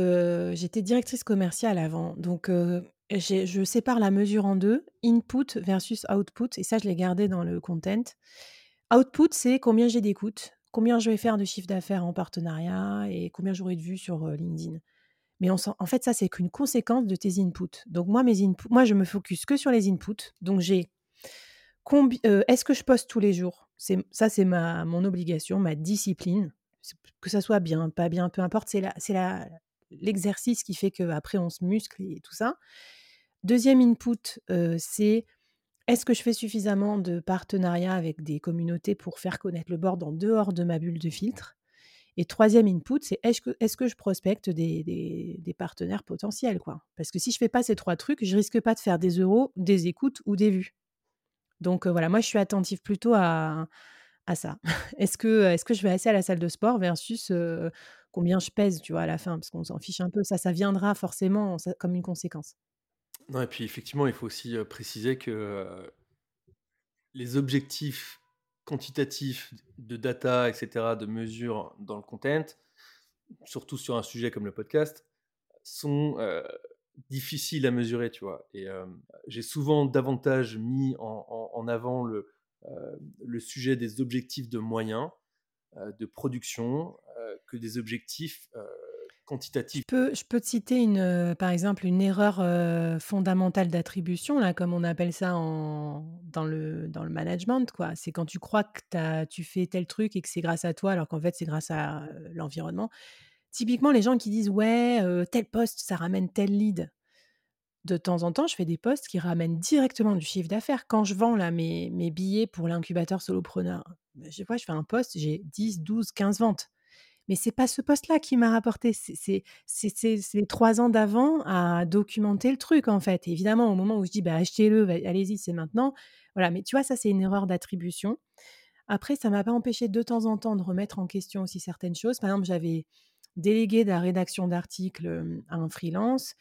j'étais directrice commerciale avant donc je sépare la mesure en 2, input versus output et ça je l'ai gardé dans le content. Output, c'est combien j'ai d'écoutes, combien je vais faire de chiffre d'affaires en partenariat et combien j'aurai de vues sur, heu, LinkedIn. Mais en fait, ça, c'est qu'une conséquence de tes inputs. Donc moi, mes inputs moi, je me focus que sur les inputs. Donc j'ai heu, est-ce que je poste tous les jours? Ça, c'est mon obligation, ma discipline. Que ça soit bien, pas bien, peu importe, c'est la c'est la l'exercice qui fait qu'après on se muscle et tout ça. Deuxième input, heu, c'est est-ce que je fais suffisamment de partenariats avec des communautés pour faire connaître le board en dehors de ma bulle de filtre? Et troisième input, c'est est-ce que est-ce que je prospecte des des partenaires potentiels, quoi? Parce que si je fais pas ces 3 trucs, je risque pas de faire des euros, des écoutes ou des vues. Donc heu, voilà, moi je suis attentive plutôt à à ça. [LAUGHS] Est-ce que, est-ce que je vais assez à la salle de sport versus, combien je pèse, tu vois, à la fin? Parce qu'on s'en fiche un peu, ça, ça viendra forcément, comme une conséquence. Non et puis effectivement, il faut aussi, préciser que, les objectifs quantitatifs de data et cetera, de mesure dans le content, surtout sur un sujet comme le podcast, sont, difficiles à mesurer, tu vois? Et j'ai souvent davantage mis en avant le, le sujet des objectifs de moyens, heu, de production, heu, que des objectifs, quantitatifs. je peux te citer une, par exemple, une erreur, fondamentale d'attribution, là, comme on appelle ça en dans le dans le management, quoi. C'est quand tu crois que tu tu fais tel truc et que c'est grâce à toi, alors qu'en fait, c'est grâce à, l'environnement. Typiquement, les gens qui disent: «Ouais, tel poste, ça ramène tel lead». De temps en temps, je fais des posts qui ramènent directement du chiffre d'affaires. Quand je vends là mes mes billets pour l'incubateur solopreneur, bah, je je fais un post, j'ai 10, 12, 15 ventes. Mais c'est pas ce poste-là qui m'a rapporté, c'est les 3 ans d'avant à documenter le truc, en fait. Évidemment, au moment où je dis: «Bah, achetez-le, allez-y, c'est maintenant», voilà, mais tu vois, ça, c'est une erreur d'attribution. Après, ça m'a pas empêché de temps en temps de remettre en question aussi certaines choses. Par exemple, j'avais délégué de la rédaction d'articles, à un freelance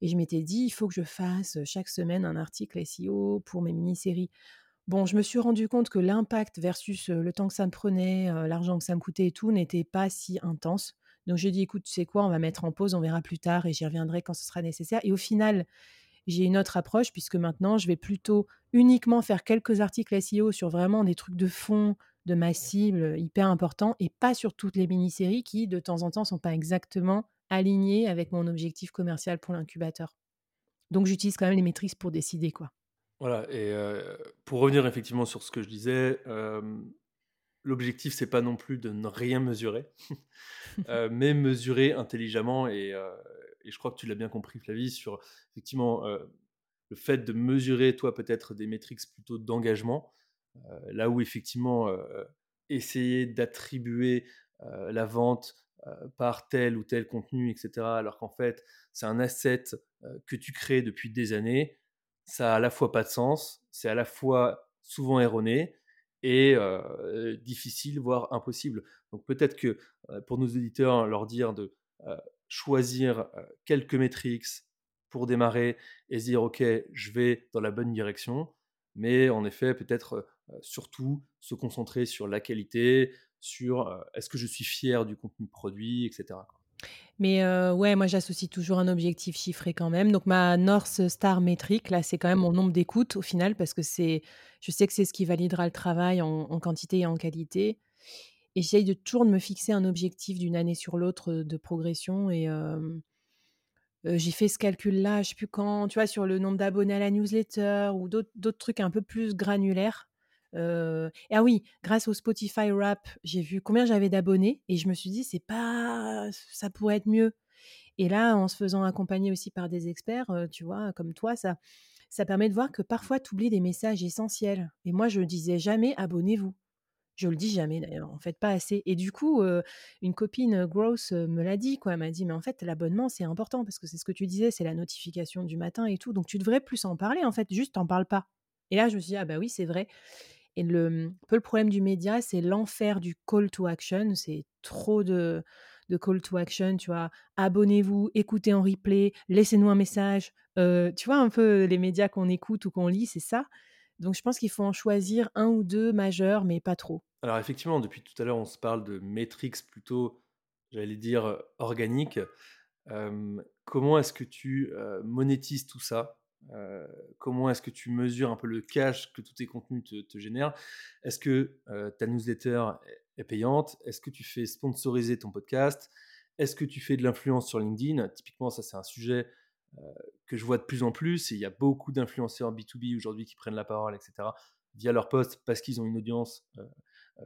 et je m'étais dit: «Il faut que je fasse, chaque semaine un article SEO pour mes mini-séries». Bon, je me suis rendu compte que l'impact versus, le temps que ça me prenait, l'argent que ça me coûtait et tout, n'était pas si intense. Donc j'ai dit: «Écoute, tu sais quoi? On va mettre en pause, on verra plus tard et j'y reviendrai quand ce sera nécessaire» et au final, j'ai une autre approche puisque maintenant je vais plutôt uniquement faire quelques articles SEO sur vraiment des trucs de fond de ma cible, hyper importants et pas sur toutes les mini-séries qui, de temps en temps, sont pas exactement alignées avec mon objectif commercial pour l'incubateur. Donc j'utilise quand même les métriques pour décider, quoi. Voilà et pour revenir effectivement sur ce que je disais, hem, l'objectif c'est pas non plus de ne rien mesurer, [LAUGHS] heu, mais mesurer intelligemment et et je crois que tu l'as bien compris Flavie sur effectivement, le fait de mesurer toi peut-être des métriques plutôt d'engagement, là où effectivement, essayer d'attribuer, la vente, par tel ou tel contenu et cetera, alors qu'en fait c'est un asset, heu, que tu crées depuis des années, ça a à la fois pas de sens, c'est à la fois souvent erroné et heu, difficile, voire impossible. Donc peut-être que, pour nos auditeurs, leur dire de, choisir, quelques métriques pour démarrer et se dire: «OK, je vais dans la bonne direction», mais en effet, peut-être, surtout se concentrer sur la qualité, sur, est-ce que je suis fier du contenu produit et cetera, quoi. Mais ouais, moi j'associe toujours un objectif chiffré quand même. Donc ma North Star métrique, là, c'est quand même mon nombre d'écoutes au final parce que c'est je sais que c'est ce qui validera le travail en quantité et en qualité et j'essaye de toujours de me fixer un objectif d'une année sur l'autre, de progression et j'ai fait ce calcul-là, je sais plus quand, tu vois, sur le nombre d'abonnés à la newsletter ou d'autres trucs un peu plus granulaires. Ah oui, grâce au Spotify Wrapped, j'ai vu combien j'avais d'abonnés et je me suis dit: «C'est pas ça pourrait être mieux» et là, en se faisant accompagner aussi par des experts, tu vois, comme toi, ça ça permet de voir que parfois tu oublies des messages essentiels et moi je disais jamais: «Abonnez-vous». Je le dis jamais d'ailleurs, en fait, pas assez et du coup, une copine, heu, me l'a dit quoi. Elle m'a dit: «Mais en fait, l'abonnement, c'est important parce que c'est ce que tu disais, c'est la notification du matin et tout, donc tu devrais plus en parler en fait, juste tu en parles pas» et là, je me suis dit: «Ah bah oui, c'est vrai» et le, mmh, un peu le problème du média, c'est l'enfer du call to action. C'est trop de de call to action, tu vois? «Abonnez-vous, écoutez en replay, laissez-nous un message», heu, tu vois un peu les médias qu'on écoute ou qu'on lit, c'est ça? Donc je pense qu'il faut en choisir 1 ou 2 majeurs, mais pas trop. Alors effectivement, depuis tout à l'heure, on se parle de métriques plutôt, j'allais dire, organiques. Comment est-ce que tu, monétises tout ça? Heu, comment est-ce que tu mesures un peu le cash que tous tes contenus te génèrent? Est-ce que, heu, ta newsletter est payante? Est-ce que tu fais sponsoriser ton podcast? Est-ce que tu fais de l'influence sur LinkedIn? Typiquement, ça, c'est un sujet, heu, que je vois de plus en plus et il y a beaucoup d'influenceurs B2B aujourd'hui qui prennent la parole et cetera, via leurs posts parce qu'ils ont une audience,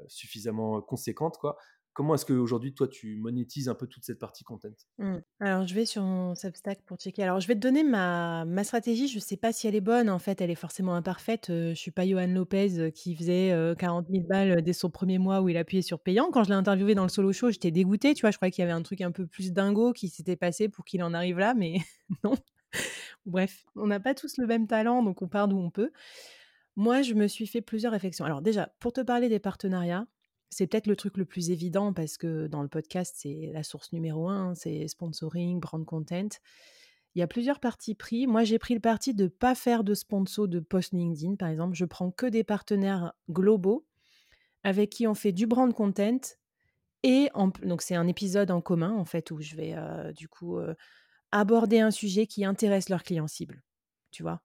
suffisamment conséquente, quoi. Comment est-ce qu'aujourd'hui, toi, tu monétises un peu toute cette partie content? Mmh. Alors je vais sur mon Substack pour checker. Alors je vais te donner ma ma stratégie, je sais pas si elle est bonne, en fait, elle est forcément imparfaite, heu, je suis pas Yoann Lopez, heu, qui faisait, heu, 40 000 balles dès son 1er mois où il appuyait sur payant. Quand je l'ai interviewé dans le Solo Show, j'étais dégoûtée, tu vois? Je croyais qu'il y avait un truc un peu plus dingo qui s'était passé pour qu'il en arrive là, mais [LAUGHS] non. Bref, on n'a pas tous le même talent, donc on part d'où on peut. Moi, je me suis fait plusieurs réflexions. Alors déjà, pour te parler des partenariats, c'est peut-être le truc le plus évident parce que dans le podcast, c'est la source numéro 1, c'est sponsoring, brand content. Il y a plusieurs partis pris. Moi, j'ai pris le parti de pas faire de sponsor de post LinkedIn, par exemple. Je prends que des partenaires globaux avec qui on fait du brand content et en donc c'est un épisode en commun, en fait, où je vais, heu, du coup, heu, aborder un sujet qui intéresse leurs clients cibles, tu vois?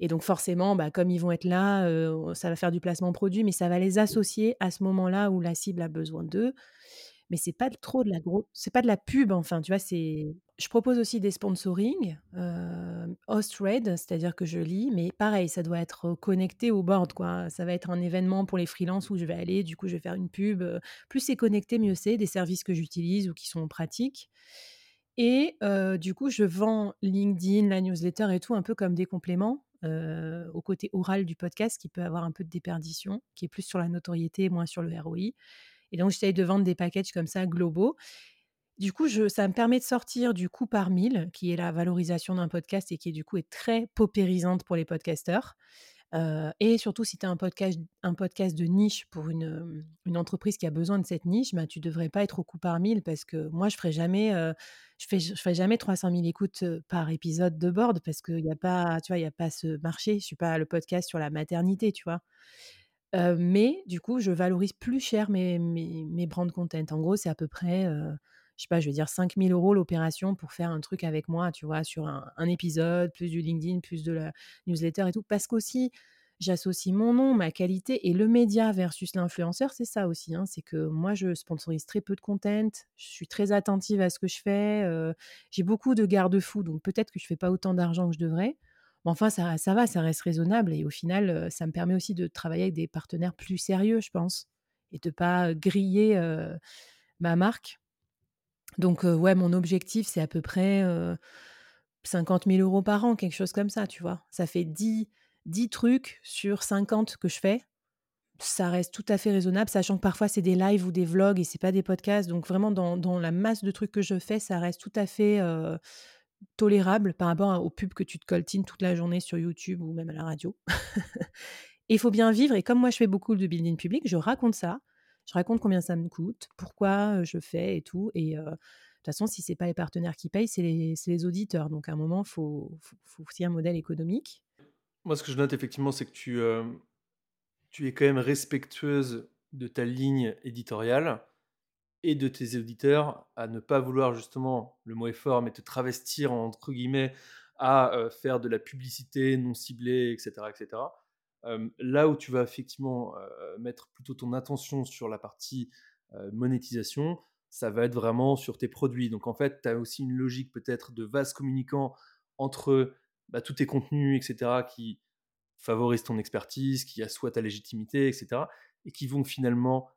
Et donc forcément, bah, comme ils vont être là, ça va faire du placement produit, mais ça va les associer à ce moment-là où la cible a besoin d'eux. Mais c'est pas trop de la gros c'est pas de la pub, enfin, tu vois? C'est je propose aussi des sponsoring, host read, c'est-à-dire que je lis, mais pareil, ça doit être connecté au board, quoi. Ça va être un événement pour les freelances où je vais aller, du coup, je vais faire une pub, plus c'est connecté, mieux c'est, des services que j'utilise ou qui sont pratiques Et du coup, je vends LinkedIn, la newsletter et tout un peu comme des compléments au côté oral du podcast qui peut avoir un peu de déperdition, qui est plus sur la notoriété, moins sur le ROI. Et donc, j'essaye de vendre des packages comme ça globaux. Du coup, je, ça me permet de sortir du coût par mille, qui est la valorisation d'un podcast et qui, du coup, est très paupérisante pour les podcasteurs. Et surtout, si tu as un podcast, un podcast de niche pour une, entreprise qui a besoin de cette niche, bah, tu ne devrais pas être au coût par mille parce que moi, je ne ferai jamais, je fais, je jamais 300 000 écoutes par épisode de board parce qu'il n'y a pas, tu a pas ce marché. Je ne suis pas le podcast sur la maternité, tu vois? mais du coup, je valorise plus cher mes, mes, mes brand content. En gros, c'est à peu près je sais pas, je vais dire 5000 euros l'opération pour faire un truc avec moi, tu vois, sur un, épisode, plus du LinkedIn, plus de la newsletter et tout. Parce qu'aussi, j'associe mon nom, ma qualité et le média versus l'influenceur, c'est ça aussi. Hein, c'est que moi, je sponsorise très peu de content, je suis très attentive à ce que je fais, j'ai beaucoup de garde-fous, donc peut-être que je fais pas autant d'argent que je devrais. Mais enfin, ça, ça va, ça reste raisonnable et au final, ça me permet aussi de travailler avec des partenaires plus sérieux, je pense, et de pas griller ma marque donc, ouais, mon objectif, c'est à peu près 50 000 euros par an, quelque chose comme ça, tu vois. Ça fait 10, 10 trucs sur 50 que je fais. Ça reste tout à fait raisonnable, sachant que parfois c'est des lives ou des vlogs et c'est pas des podcasts. Donc, vraiment, dans, la masse de trucs que je fais, ça reste tout à fait tolérable par rapport aux pubs que tu te coltines toute la journée sur YouTube ou même à la radio. [LAUGHS] il faut bien vivre. Et comme moi, je fais beaucoup de building public, je raconte ça je raconte combien ça me coûte, pourquoi je fais et tout. Et de toute façon, si c'est pas les partenaires qui payent, c'est les, auditeurs. Donc à un moment, il faut, aussi un modèle économique. Moi, ce que je note effectivement, c'est que tu, tu es quand même respectueuse de ta ligne éditoriale et de tes auditeurs à ne pas vouloir justement, le mot est fort, mais te travestir entre guillemets à faire de la publicité non ciblée, etc. etc là où tu vas effectivement mettre plutôt ton attention sur la partie monétisation, ça va être vraiment sur tes produits. Donc en fait, tu as aussi une logique peut-être de vase communicant entre bah, tous tes contenus, etc., qui favorisent ton expertise, qui assoient ta légitimité, etc., et qui vont finalement,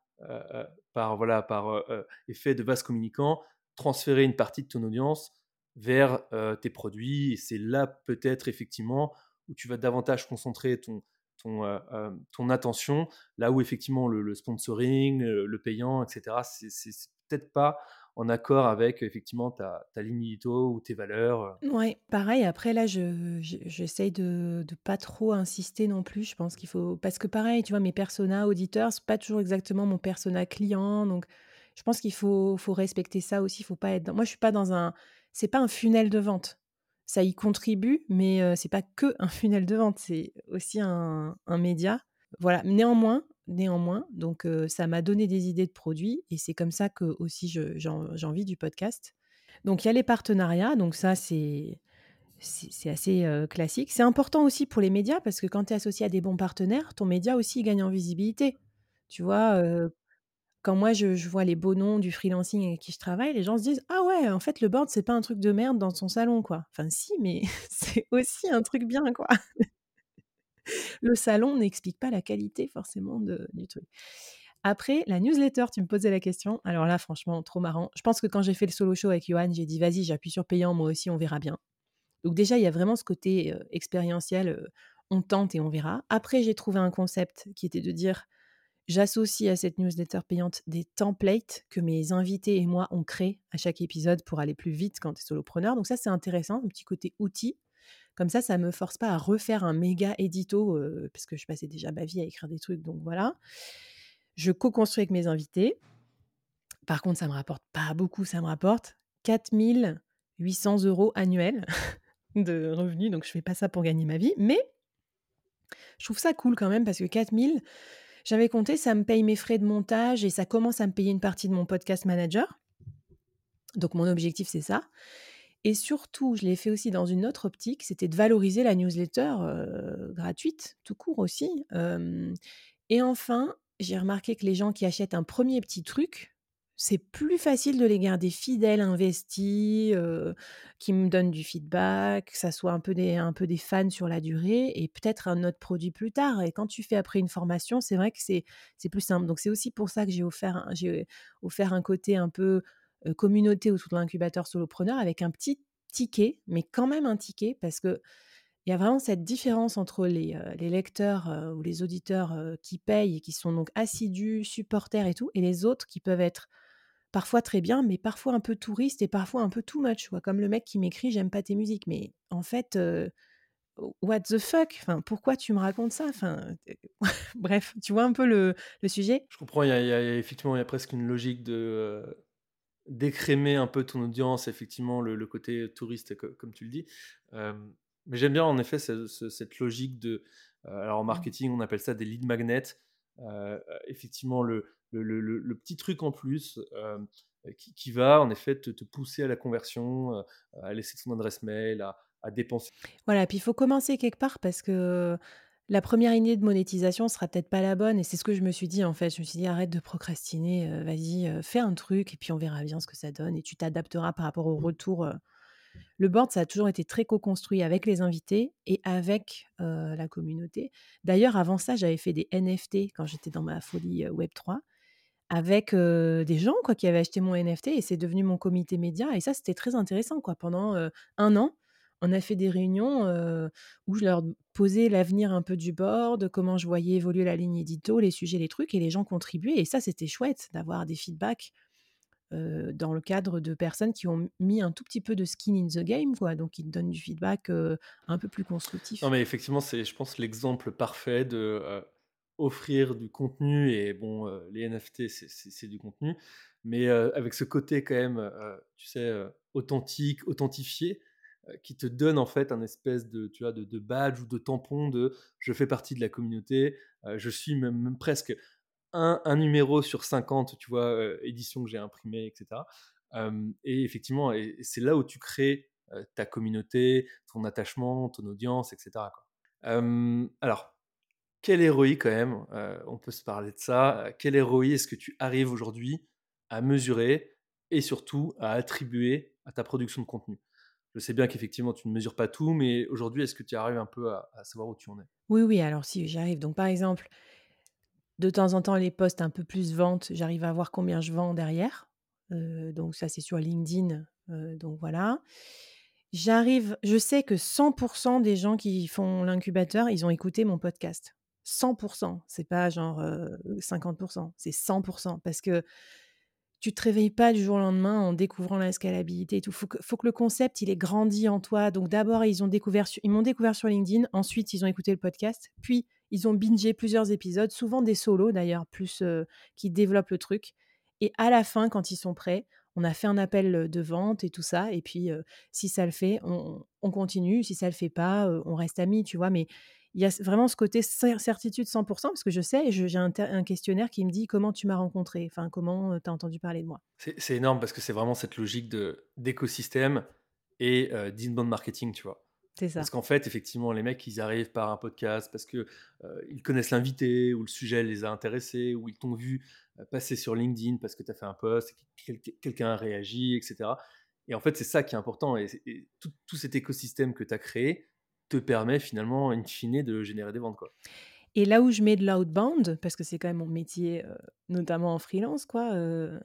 par, voilà, par effet de vase communicant, transférer une partie de ton audience vers tes produits. Et c'est là peut-être effectivement où tu vas davantage concentrer ton, ton, attention, là où effectivement le, sponsoring, le, payant, etc., c'est peut-être pas en accord avec effectivement ta, ta ligne édito ou tes valeurs. Oui, pareil. Après, là, j'essaye je, de ne pas trop insister non plus. Je pense qu'il faut. Parce que pareil, tu vois, mes personas auditeurs, c'est pas toujours exactement mon persona client. Donc, je pense qu'il faut, faut respecter ça aussi. Faut pas être. Moi, je suis pas dans un. C'est pas un funnel de vente ça y contribue, mais c'est pas que un funnel de vente, c'est aussi un, média. Voilà. Néanmoins, néanmoins, donc ça m'a donné des idées de produits et c'est comme ça que aussi j'ai envie du podcast. Donc il y a les partenariats, donc ça c'est c'est assez classique. C'est important aussi pour les médias parce que quand tu es associé à des bons partenaires, ton média aussi gagne en visibilité. Tu vois, quand moi je, vois les beaux noms du freelancing avec qui je travaille, les gens se disent Ah ouais, en fait, le board, c'est pas un truc de merde dans son salon, quoi. Enfin, si, mais [LAUGHS] c'est aussi un truc bien, quoi. [LAUGHS] le salon n'explique pas la qualité forcément de, du truc. Après, la newsletter, tu me posais la question. Alors là, franchement, trop marrant. Je pense que quand j'ai fait le solo show avec Johan, j'ai dit Vas-y, j'appuie sur payant, moi aussi, on verra bien. Donc, déjà, il y a vraiment ce côté expérientiel on tente et on verra. Après, j'ai trouvé un concept qui était de dire J'associe à cette newsletter payante des templates que mes invités et moi on crée à chaque épisode pour aller plus vite quand tu es solopreneur. Donc ça, c'est intéressant, un petit côté outil. Comme ça, ça ne me force pas à refaire un méga édito, parce que je passais déjà ma vie à écrire des trucs. Donc voilà. Je co-construis avec mes invités. Par contre, ça ne me rapporte pas beaucoup. Ça me rapporte 4800 euros annuels [LAUGHS] de revenus. Donc je ne fais pas ça pour gagner ma vie. Mais je trouve ça cool quand même parce que 4000 j'avais compté, ça me paye mes frais de montage et ça commence à me payer une partie de mon podcast manager. Donc mon objectif, c'est ça. Et surtout, je l'ai fait aussi dans une autre optique, c'était de valoriser la newsletter euh, gratuite, tout court aussi. et enfin, j'ai remarqué que les gens qui achètent un premier petit truc, c'est plus facile de les garder fidèles, investis, qui me donnent du feedback, que ça soit un peu, des, fans sur la durée et peut-être un autre produit plus tard. Et quand tu fais après une formation, c'est vrai que c'est, plus simple. Donc c'est aussi pour ça que j'ai offert, un côté un peu communauté autour de l'incubateur solopreneur avec un petit ticket, mais quand même un ticket, parce que il y a vraiment cette différence entre les lecteurs ou les auditeurs qui payent et qui sont donc assidus, supporters et tout, et les autres qui peuvent être parfois très bien, mais parfois un peu touristes et parfois un peu too much. Quoi. Comme le mec qui m'écrit J'aime pas tes musiques. Mais en fait, what the fuck? Enfin, Pourquoi tu me racontes ça? Enfin, [LAUGHS] Bref, tu vois un peu le, le sujet? Je comprends, il y, a, effectivement il y a presque une logique de d'écrémer un peu ton audience, effectivement, le, côté touriste, comme tu le dis. mais j'aime bien en effet cette, logique de. alors en mmh. marketing, on appelle ça des lead magnets. effectivement, le, le, petit truc en plus qui, va en effet te, pousser à la conversion, à laisser ton adresse mail, à, à dépenser. Voilà, puis il faut commencer quelque part parce que la première idée de monétisation sera peut-être pas la bonne et c'est ce que je me suis dit en fait. Je me suis dit arrête de procrastiner, euh, vas-y, euh, fais un truc et puis on verra bien ce que ça donne et tu t'adapteras par rapport au mmh. retour. Euh. Le board, ça a toujours été très co-construit avec les invités et avec la communauté. D'ailleurs, avant ça, j'avais fait des NFT quand j'étais dans ma folie Web3 avec des gens quoi, qui avaient acheté mon NFT et c'est devenu mon comité média. Et ça, c'était très intéressant. Quoi. Pendant un an, on a fait des réunions où je leur posais l'avenir un peu du board, comment je voyais évoluer la ligne édito, les sujets, les trucs, et les gens contribuaient. Et ça, c'était chouette d'avoir des feedbacks dans le cadre de personnes qui ont mis un tout petit peu de skin in the game, quoi. Donc, ils te donnent du feedback un peu plus constructif. Non, mais effectivement, c'est, je pense, l'exemple parfait de offrir du contenu. Et bon, les NFT, c'est, du contenu, mais avec ce côté quand même, tu sais, authentique, authentifié euh, qui te donne en fait un espèce de, tu vois, de, badge ou de tampon de je fais partie de la communauté, euh, je suis même, presque un, un, numéro sur 50, tu vois, euh, édition que j'ai imprimée, etc. et effectivement, c'est là où tu crées ta communauté, ton attachement, ton audience, etc. alors, quel héroï quand même, on peut se parler de ça, quel héroï est-ce que tu arrives aujourd'hui à mesurer et surtout à attribuer à ta production de contenu? Je sais bien qu'effectivement, tu ne mesures pas tout, mais aujourd'hui, est-ce que tu arrives un peu à, savoir où tu en es? Oui, oui, alors si, j'arrive. Donc, par exemple, de temps en temps, les posts un peu plus ventes, j'arrive à voir combien je vends derrière. Euh, donc, ça, c'est sur LinkedIn. Euh, donc, voilà. J'arrive, je sais que 100% des gens qui font l'incubateur, ils ont écouté mon podcast. 100%. C'est pas genre 50%, euh, c'est 100%. Parce que tu te réveilles pas du jour au lendemain en découvrant la scalabilité et tout. Faut que, faut que le concept il ait grandi en toi. Donc d'abord ils ont découvert, ils m'ont découvert sur LinkedIn. Ensuite ils ont écouté le podcast. Puis ils ont bingé plusieurs épisodes, souvent des solos d'ailleurs, plus euh, qui développent le truc. Et à la fin, quand ils sont prêts, on a fait un appel de vente et tout ça. Et puis si ça le fait, on, on, continue. Si ça le fait pas, on reste amis, tu vois? Mais il y a vraiment ce côté certitude 100%, parce que je sais, j'ai un, questionnaire qui me dit comment tu m'as rencontré, enfin comment tu as entendu parler de moi. C'est énorme parce que c'est vraiment cette logique d'écosystème et d'inbound marketing, tu vois. C'est ça. Parce qu'en fait, effectivement, les mecs, ils arrivent par un podcast parce que ils connaissent l'invité, ou le sujet les a intéressés, ou ils t'ont vu passer sur LinkedIn parce que tu as fait un post, quelqu'un a réagi, etc. Et en fait, c'est ça qui est important. Et, tout, tout, cet écosystème que tu as créé, te permet finalement, in fine, de générer des ventes. Quoi. Et là où je mets de l'outbound, parce que c'est quand même mon métier, euh, notamment en freelance, quoi, euh,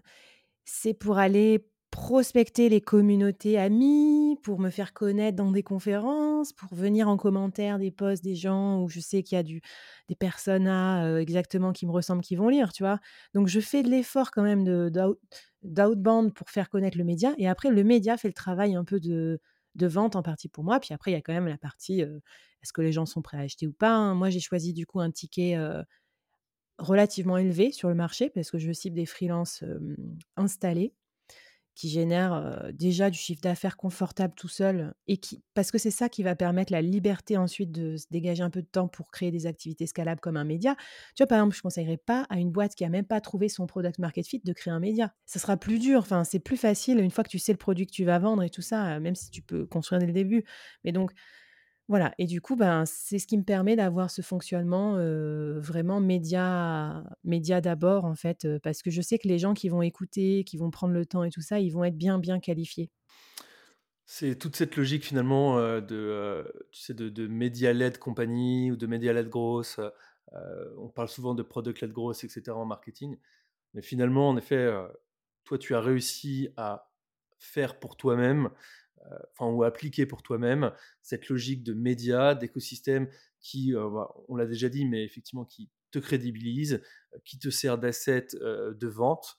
c'est pour aller prospecter les communautés amies, pour me faire connaître dans des conférences, pour venir en commentaire des posts des gens où je sais qu'il y a des personas euh, exactement qui me ressemblent qui vont lire, tu vois. Donc je fais de l'effort quand même d'outbound pour faire connaître le média. Et après, le média fait le travail un peu de, de vente en partie pour moi. Puis après, il y a quand même la partie est-ce que les gens sont prêts à acheter ou pas. Hein? Moi, j'ai choisi du coup un ticket relativement élevé sur le marché parce que je cible des freelances installés qui génère déjà du chiffre d'affaires confortable tout seul et qui parce que c'est ça qui va permettre la liberté ensuite de se dégager un peu de temps pour créer des activités scalables comme un média. Tu vois par exemple, je conseillerais pas à une boîte qui a même pas trouvé son product market fit de créer un média. Ça sera plus dur, enfin c'est plus facile une fois que tu sais le produit que tu vas vendre et tout ça, même si tu peux construire dès le début. Mais donc voilà, et du coup, ben, c'est ce qui me permet d'avoir ce fonctionnement vraiment média, média d'abord, en fait, parce que je sais que les gens qui vont écouter, qui vont prendre le temps et tout ça, ils vont être bien, bien qualifiés. C'est toute cette logique finalement de, tu sais, de, de média-led compagnie ou de média-led grosse. on parle souvent de product-led grosse, etc. en marketing. Mais finalement, en effet, toi, tu as réussi à faire pour toi-même, enfin, ou appliquer pour toi-même cette logique de médias, d'écosystème qui, euh, bah, on l'a déjà dit, mais effectivement, qui te crédibilise, qui te sert d'asset de vente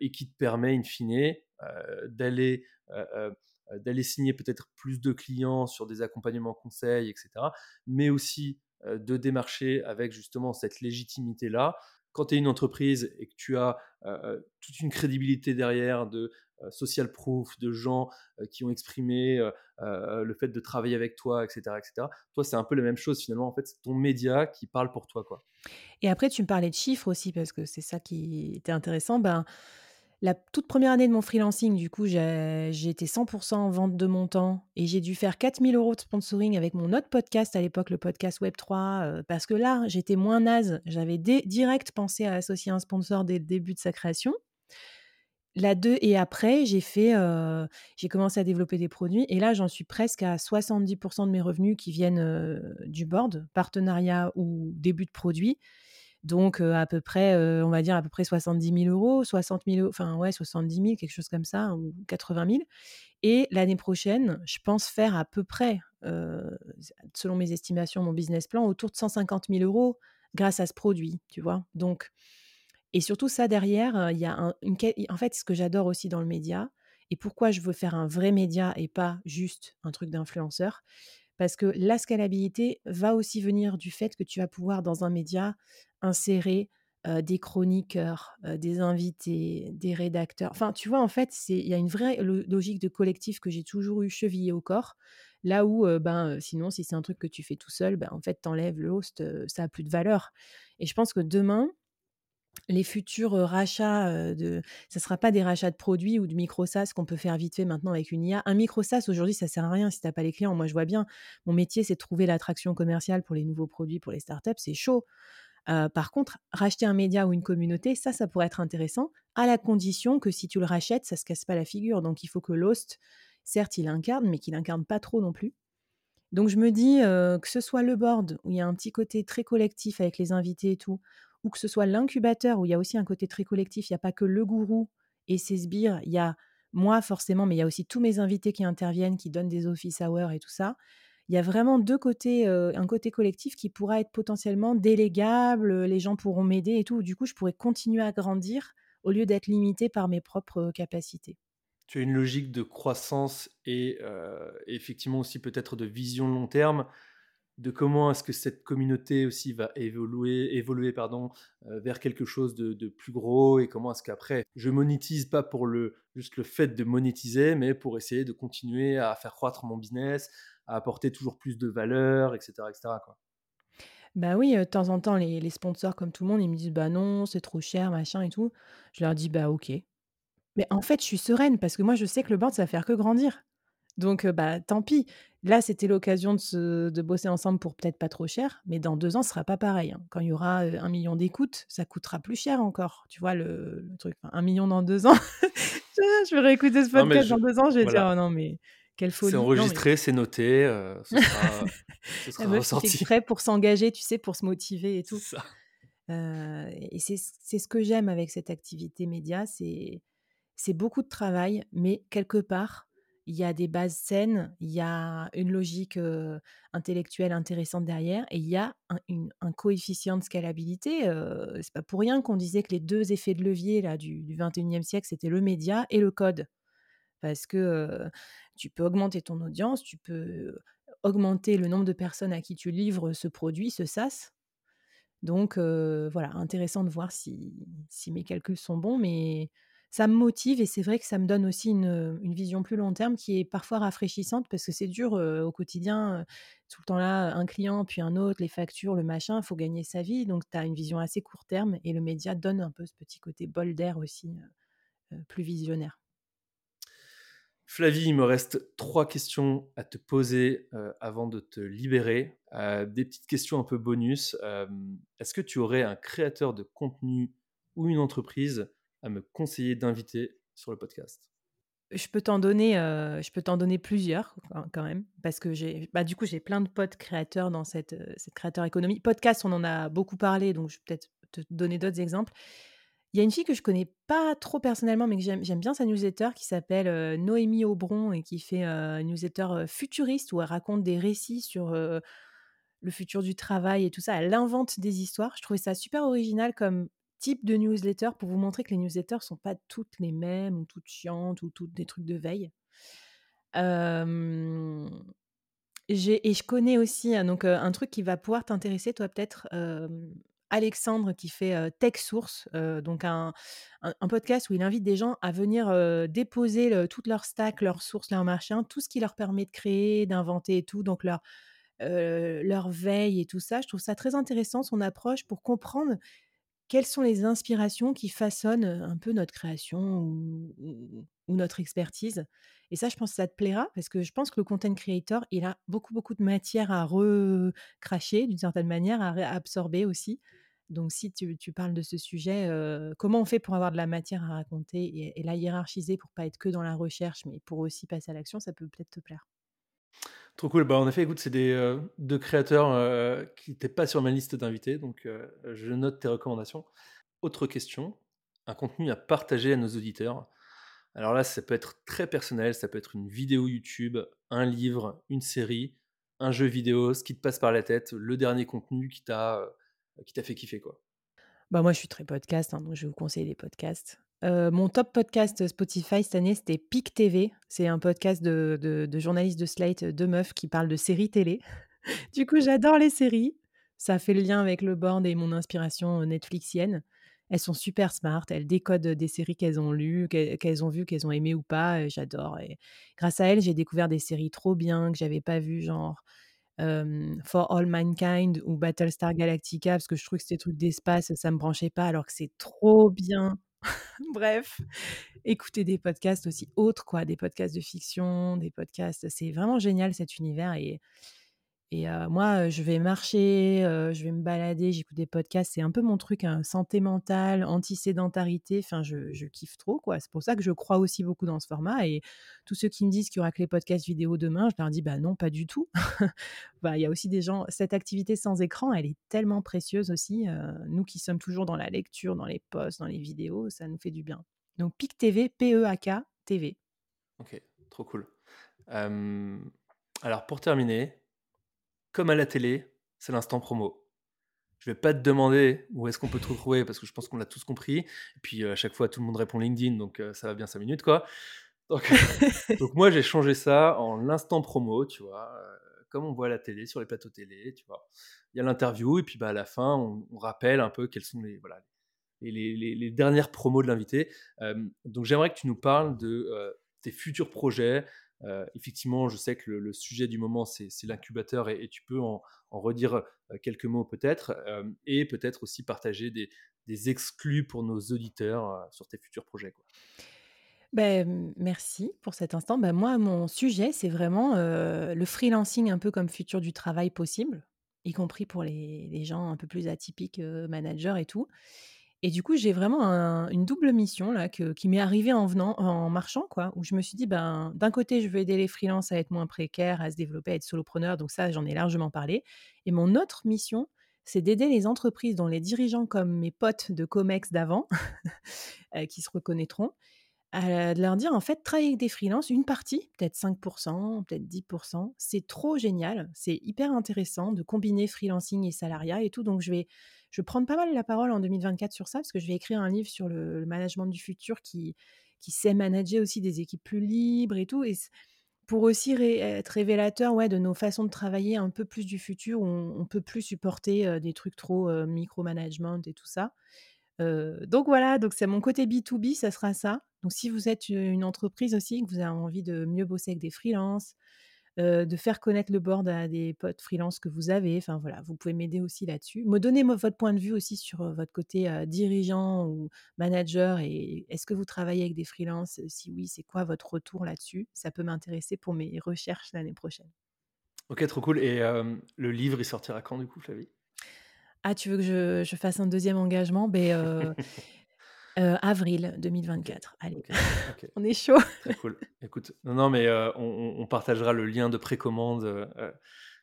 et qui te permet, in fine, d'aller d'aller signer peut-être plus de clients sur des accompagnements conseils, etc., mais aussi de démarcher avec justement cette légitimité-là quand tu es une entreprise et que tu as toute une crédibilité derrière de social proof, de gens qui ont exprimé le fait de travailler avec toi, etc., etc. Toi, c'est un peu la même chose finalement. En fait, c'est ton média qui parle pour toi, quoi. Et après, tu me parlais de chiffres aussi parce que c'est ça qui était intéressant. Ben, la toute première année de mon freelancing, du coup, j'ai été 100% en vente de mon temps et j'ai dû faire 4000 euros de sponsoring avec mon autre podcast à l'époque, le podcast Web3, euh, parce que là, j'étais moins naze. J'avais direct pensé à associer un sponsor dès le début de sa création. La deux et après, j'ai fait, euh, j'ai commencé à développer des produits et là, j'en suis presque à 70% de mes revenus qui viennent euh, du board, partenariat ou début de produit. Donc, à peu près, on va dire à peu près 70 000 euros, 60 000, enfin ouais, 70 000, quelque chose comme ça, ou 80 000. Et l'année prochaine, je pense faire à peu près, selon mes estimations, mon business plan, autour de 150 000 euros grâce à ce produit, tu vois? Donc, et surtout ça derrière, il y a un, une, en fait, ce que j'adore aussi dans le média, et pourquoi je veux faire un vrai média et pas juste un truc d'influenceur, parce que la scalabilité va aussi venir du fait que tu vas pouvoir, dans un média, insérer des chroniqueurs, des invités, des rédacteurs. Enfin, tu vois, en fait, il y a une vraie logique de collectif que j'ai toujours eu chevillée au corps. Là où, ben, sinon, si c'est un truc que tu fais tout seul, ben, en fait, t'enlèves le host, ça a plus de valeur. Et je pense que demain, les futurs rachats de ça sera pas des rachats de produits ou de micro SaaS qu'on peut faire vite fait maintenant avec une IA. Un micro SaaS aujourd'hui, ça sert à rien si tu n'as pas les clients. Moi, je vois bien, mon métier, c'est de trouver l'attraction commerciale pour les nouveaux produits, pour les startups, c'est chaud. Par contre, racheter un média ou une communauté, ça, ça pourrait être intéressant, à la condition que si tu le rachètes, ça se casse pas la figure. Donc, il faut que l'host, certes, il incarne, mais qu'il incarne pas trop non plus. Donc, je me dis que ce soit le board, où il y a un petit côté très collectif avec les invités et tout, ou que ce soit l'incubateur où il y a aussi un côté très collectif, il n'y a pas que le gourou et ses sbires, il y a moi forcément, mais il y a aussi tous mes invités qui interviennent, qui donnent des office hours et tout ça. Il y a vraiment deux côtés, un côté collectif qui pourra être potentiellement délégable, les gens pourront m'aider et tout. Du coup, je pourrais continuer à grandir au lieu d'être limité par mes propres capacités. Tu as une logique de croissance et effectivement aussi peut-être de vision long terme de comment est-ce que cette communauté aussi va évoluer, évoluer pardon, euh, vers quelque chose de, plus gros et comment est-ce qu'après je monétise pas pour le juste le fait de monétiser, mais pour essayer de continuer à faire croître mon business, à apporter toujours plus de valeur, etc., etc. Bah oui, euh, de temps en temps, les, les, sponsors, comme tout le monde, ils me disent bah non, c'est trop cher, machin et tout. Je leur dis bah ok. Mais en fait, je suis sereine parce que moi, je sais que le board, ça va faire que grandir. Donc, bah, tant pis. Là, c'était l'occasion de, de bosser ensemble pour peut-être pas trop cher, mais dans deux ans, ce sera pas pareil. Hein. Quand il y aura un million d'écoutes, ça coûtera plus cher encore. Tu vois, le, truc, un million dans deux ans. [LAUGHS] je, vais réécouter ce podcast dans deux ans, je vais dire, oh non, mais quelle folie. C'est enregistré, c'est noté, ce sera, [LAUGHS] ce sera ressorti. prêt pour s'engager, tu sais, pour se motiver et tout. Ça. et c'est ce que j'aime avec cette activité média, c'est beaucoup de travail, mais quelque part, il y a des bases saines, il y a une logique intellectuelle intéressante derrière et il y a un, coefficient de scalabilité. Ce c'est pas pour rien qu'on disait que les deux effets de levier là, du, du 21e siècle, c'était le média et le code. Parce que tu peux augmenter ton audience, tu peux augmenter le nombre de personnes à qui tu livres ce produit, ce SaaS. Donc voilà, intéressant de voir si, si mes calculs sont bons, mais ça me motive et c'est vrai que ça me donne aussi une, vision plus long terme qui est parfois rafraîchissante parce que c'est dur au quotidien, tout le temps là, un client, puis un autre, les factures, le machin, il faut gagner sa vie. Donc tu as une vision assez court terme et le média donne un peu ce petit côté bol d'air aussi, plus visionnaire. Flavie, il me reste trois questions à te poser avant de te libérer. des petites questions un peu bonus. Est-ce que tu aurais un créateur de contenu ou une entreprise à me conseiller d'inviter sur le podcast je peux t'en donner, euh, je peux t'en donner plusieurs quand même, parce que j'ai, bah, du coup, j'ai plein de potes créateurs dans cette, euh, cette créateur économie. Podcast, on en a beaucoup parlé, donc je vais peut-être te donner d'autres exemples. Il y a une fille que je connais pas trop personnellement, mais que j'aime bien sa newsletter qui s'appelle, heu, Noémie Aubron et qui fait, une newsletter, futuriste où elle raconte des récits sur, le futur du travail et tout ça. Elle invente des histoires. Je trouvais ça super original comme type de newsletter pour vous montrer que les newsletters sont pas toutes les mêmes ou toutes chiantes ou toutes des trucs de veille. Et je connais aussi, heu, donc un truc qui va pouvoir t'intéresser toi peut-être, Alexandre qui fait, Tech Source, donc un podcast où il invite des gens à venir, déposer le toute leur stack, leurs sources, leurs machins, tout ce qui leur permet de créer, d'inventer et tout, donc leur, leur veille et tout ça. Je trouve ça très intéressant son approche pour comprendre quelles sont les inspirations qui façonnent, un peu notre création ou notre expertise? Et ça, je pense que ça te plaira parce que je pense que le content creator, il a beaucoup, beaucoup de matière à recracher d'une certaine manière, à réabsorber aussi. Donc si tu parles de ce sujet, comment on fait pour avoir de la matière à raconter et et la hiérarchiser pour pas être que dans la recherche, mais pour aussi passer à l'action, ça peut peut-être te plaire. Trop cool. Bah, en effet, écoute, c'est des, heu, 2 créateurs, heu, qui n'étaient pas sur ma liste d'invités, donc heu, je note tes recommandations. Autre question, un contenu à partager à nos auditeurs. Alors là, ça peut être très personnel, ça peut être une vidéo YouTube, un livre, une série, un jeu vidéo, ce qui te passe par la tête, le dernier contenu qui t'a, heu, qui t'a fait kiffer, quoi. Bah, moi, je suis très podcast, hein, donc je vais vous conseiller des podcasts. Heu, mon top podcast Spotify cette année, c'était PIC TV. C'est un podcast de de de journalistes de Slate, 2 meufs qui parlent de séries télé. [LAUGHS] Du coup, j'adore les séries. Ça fait le lien avec le board et mon inspiration, heu, netflixienne. Elles sont super smart, elles décodent, des séries qu'elles ont lues, qu'elles ont vues, qu'elles ont aimées ou pas, j'adore grâce à elles, j'ai découvert des séries trop bien que j'avais pas vues, genre, For All Mankind ou Battlestar Galactica, parce que je trouvais que ces trucs d'espace, ça me branchait pas alors que c'est trop bien. [LAUGHS] Bref, écouter des podcasts aussi autres quoi, des podcasts de fiction, des podcasts c'est vraiment génial cet univers et et moi, je vais marcher, je vais me balader, j'écoute des podcasts, c'est un peu mon truc, hein, santé mentale, anti-sédentarité, enfin je kiffe trop, quoi. C'est pour ça que je crois aussi beaucoup dans ce format et tous ceux qui me disent qu'il y aura que les podcasts vidéo demain, je leur dis: «Bah non, pas du tout». [LAUGHS] Bah, il y a aussi des gens cette activité sans écran, elle est tellement précieuse aussi, nous qui sommes toujours dans la lecture, dans les posts, dans les vidéos, ça nous fait du bien. Donc PEAK TV, P-E-A-K TV. OK, trop cool. Alors pour terminer, comme à la télé, c'est l'instant promo. Je vais pas te demander où est-ce qu'on peut te retrouver parce que je pense qu'on l'a tous compris. Et puis euh, à chaque fois, tout le monde répond LinkedIn, donc euh, ça va bien 5 minutes, quoi. Donc, [LAUGHS] donc moi, j'ai changé ça en l'instant promo, tu vois, euh, comme on voit à la télé, sur les plateaux télé, tu vois. Il y a l'interview et puis bah, à la fin, on, on rappelle un peu quels sont les, voilà, les, les, les- les dernières promos de l'invité. Donc j'aimerais que tu nous parles de tes futurs projets. Euh, effectivement, je sais que le, sujet du moment, c'est l'incubateur et, tu peux en, redire euh, quelques mots peut-être, euh, et peut-être aussi partager des, exclus pour nos auditeurs sur tes futurs projets. Mmh, merci pour cet instant. Bah, moi, mon sujet, c'est vraiment, le freelancing un peu comme futur du travail possible, y compris pour les les gens un peu plus atypiques, managers et tout. Et du coup, j'ai vraiment un une double mission là qui m'est arrivée en venant en marchant quoi, où je me suis dit: «Ben, d'un côté, je veux aider les freelances à être moins précaires, à se développer, à être solopreneurs», donc ça, j'en ai largement parlé. Et mon autre mission, c'est d'aider les entreprises dont les dirigeants comme mes potes de Comex d'avant, heu, [LAUGHS] qui se reconnaîtront, de leur dire, en fait, travailler avec des freelances, une partie, peut-être 5% peut-être 10% c'est trop génial. C'est hyper intéressant de combiner freelancing et salariat et tout. Donc je vais je vais prendre pas mal la parole en 2024 sur ça, parce que je vais écrire un livre sur le management du futur qui sait manager aussi des équipes plus libres et tout pour aussi être révélateur, ouais, de nos façons de travailler un peu plus du futur on peut plus supporter, des trucs trop, heu, micromanagement et tout ça. Donc voilà, donc c'est mon côté B2B, ça sera ça. Donc si vous êtes, une entreprise aussi, que vous avez envie de mieux bosser avec des freelances, de faire connaître le board à des potes freelance que vous avez, enfin voilà, vous pouvez m'aider aussi là-dessus. Me donner mo votre point de vue aussi sur, votre côté, dirigeant ou manager et est-ce que vous travaillez avec des freelances? Si oui, c'est quoi votre retour là-dessus? Ça peut m'intéresser pour mes recherches l'année prochaine. Ok, trop cool. Et euh, le livre, il sortira quand du coup, Flavie? Ah, tu veux que je je fasse un deuxième engagement? [LAUGHS] Beh, heu, avril Ok, 2024. Allez, [LAUGHS] on est chaud. Très cool. Écoute, non, non, mais euh, on, partagera le lien de précommande euh, euh,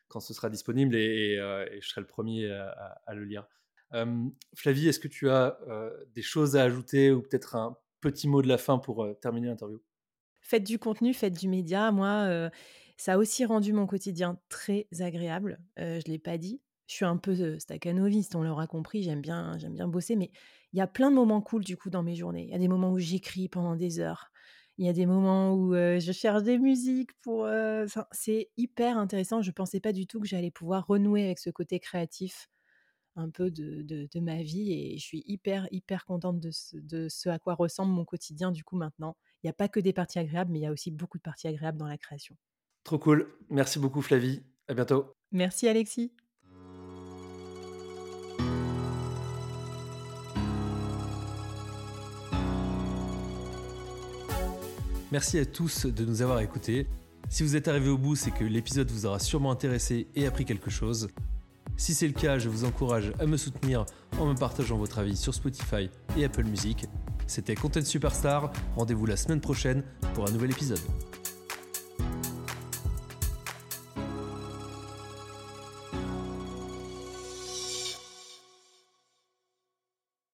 quand ce sera disponible et, et, euh, et je serai le premier à, à- à le lire. Flavie, est-ce que tu as des choses à ajouter ou peut-être un petit mot de la fin pour terminer l'interview? Faites du contenu, faites du média. Moi, ça a aussi rendu mon quotidien très agréable. je ne l'ai pas dit. Je suis un peu staccanoviste, on l'aura compris. J'aime bien, j'aime bien bosser, mais il y a plein de moments cool du coup dans mes journées. Il y a des moments où j'écris pendant des heures. Il y a des moments où je cherche des musiques pour. c'est hyper intéressant. Je ne pensais pas du tout que j'allais pouvoir renouer avec ce côté créatif un peu de, de, ma vie et je suis hyper, hyper contente de ce, de ce à quoi ressemble mon quotidien du coup maintenant. Il n'y a pas que des parties agréables, mais il y a aussi beaucoup de parties agréables dans la création. Trop cool. Merci beaucoup Flavie. À bientôt. Merci Alexis. Merci à tous de nous avoir écoutés. Si vous êtes arrivé au bout, c'est que l'épisode vous aura sûrement intéressé et appris quelque chose. Si c'est le cas, je vous encourage à me soutenir en me partageant votre avis sur Spotify et Apple Music. C'était Content Superstar, rendez-vous la semaine prochaine pour un nouvel épisode.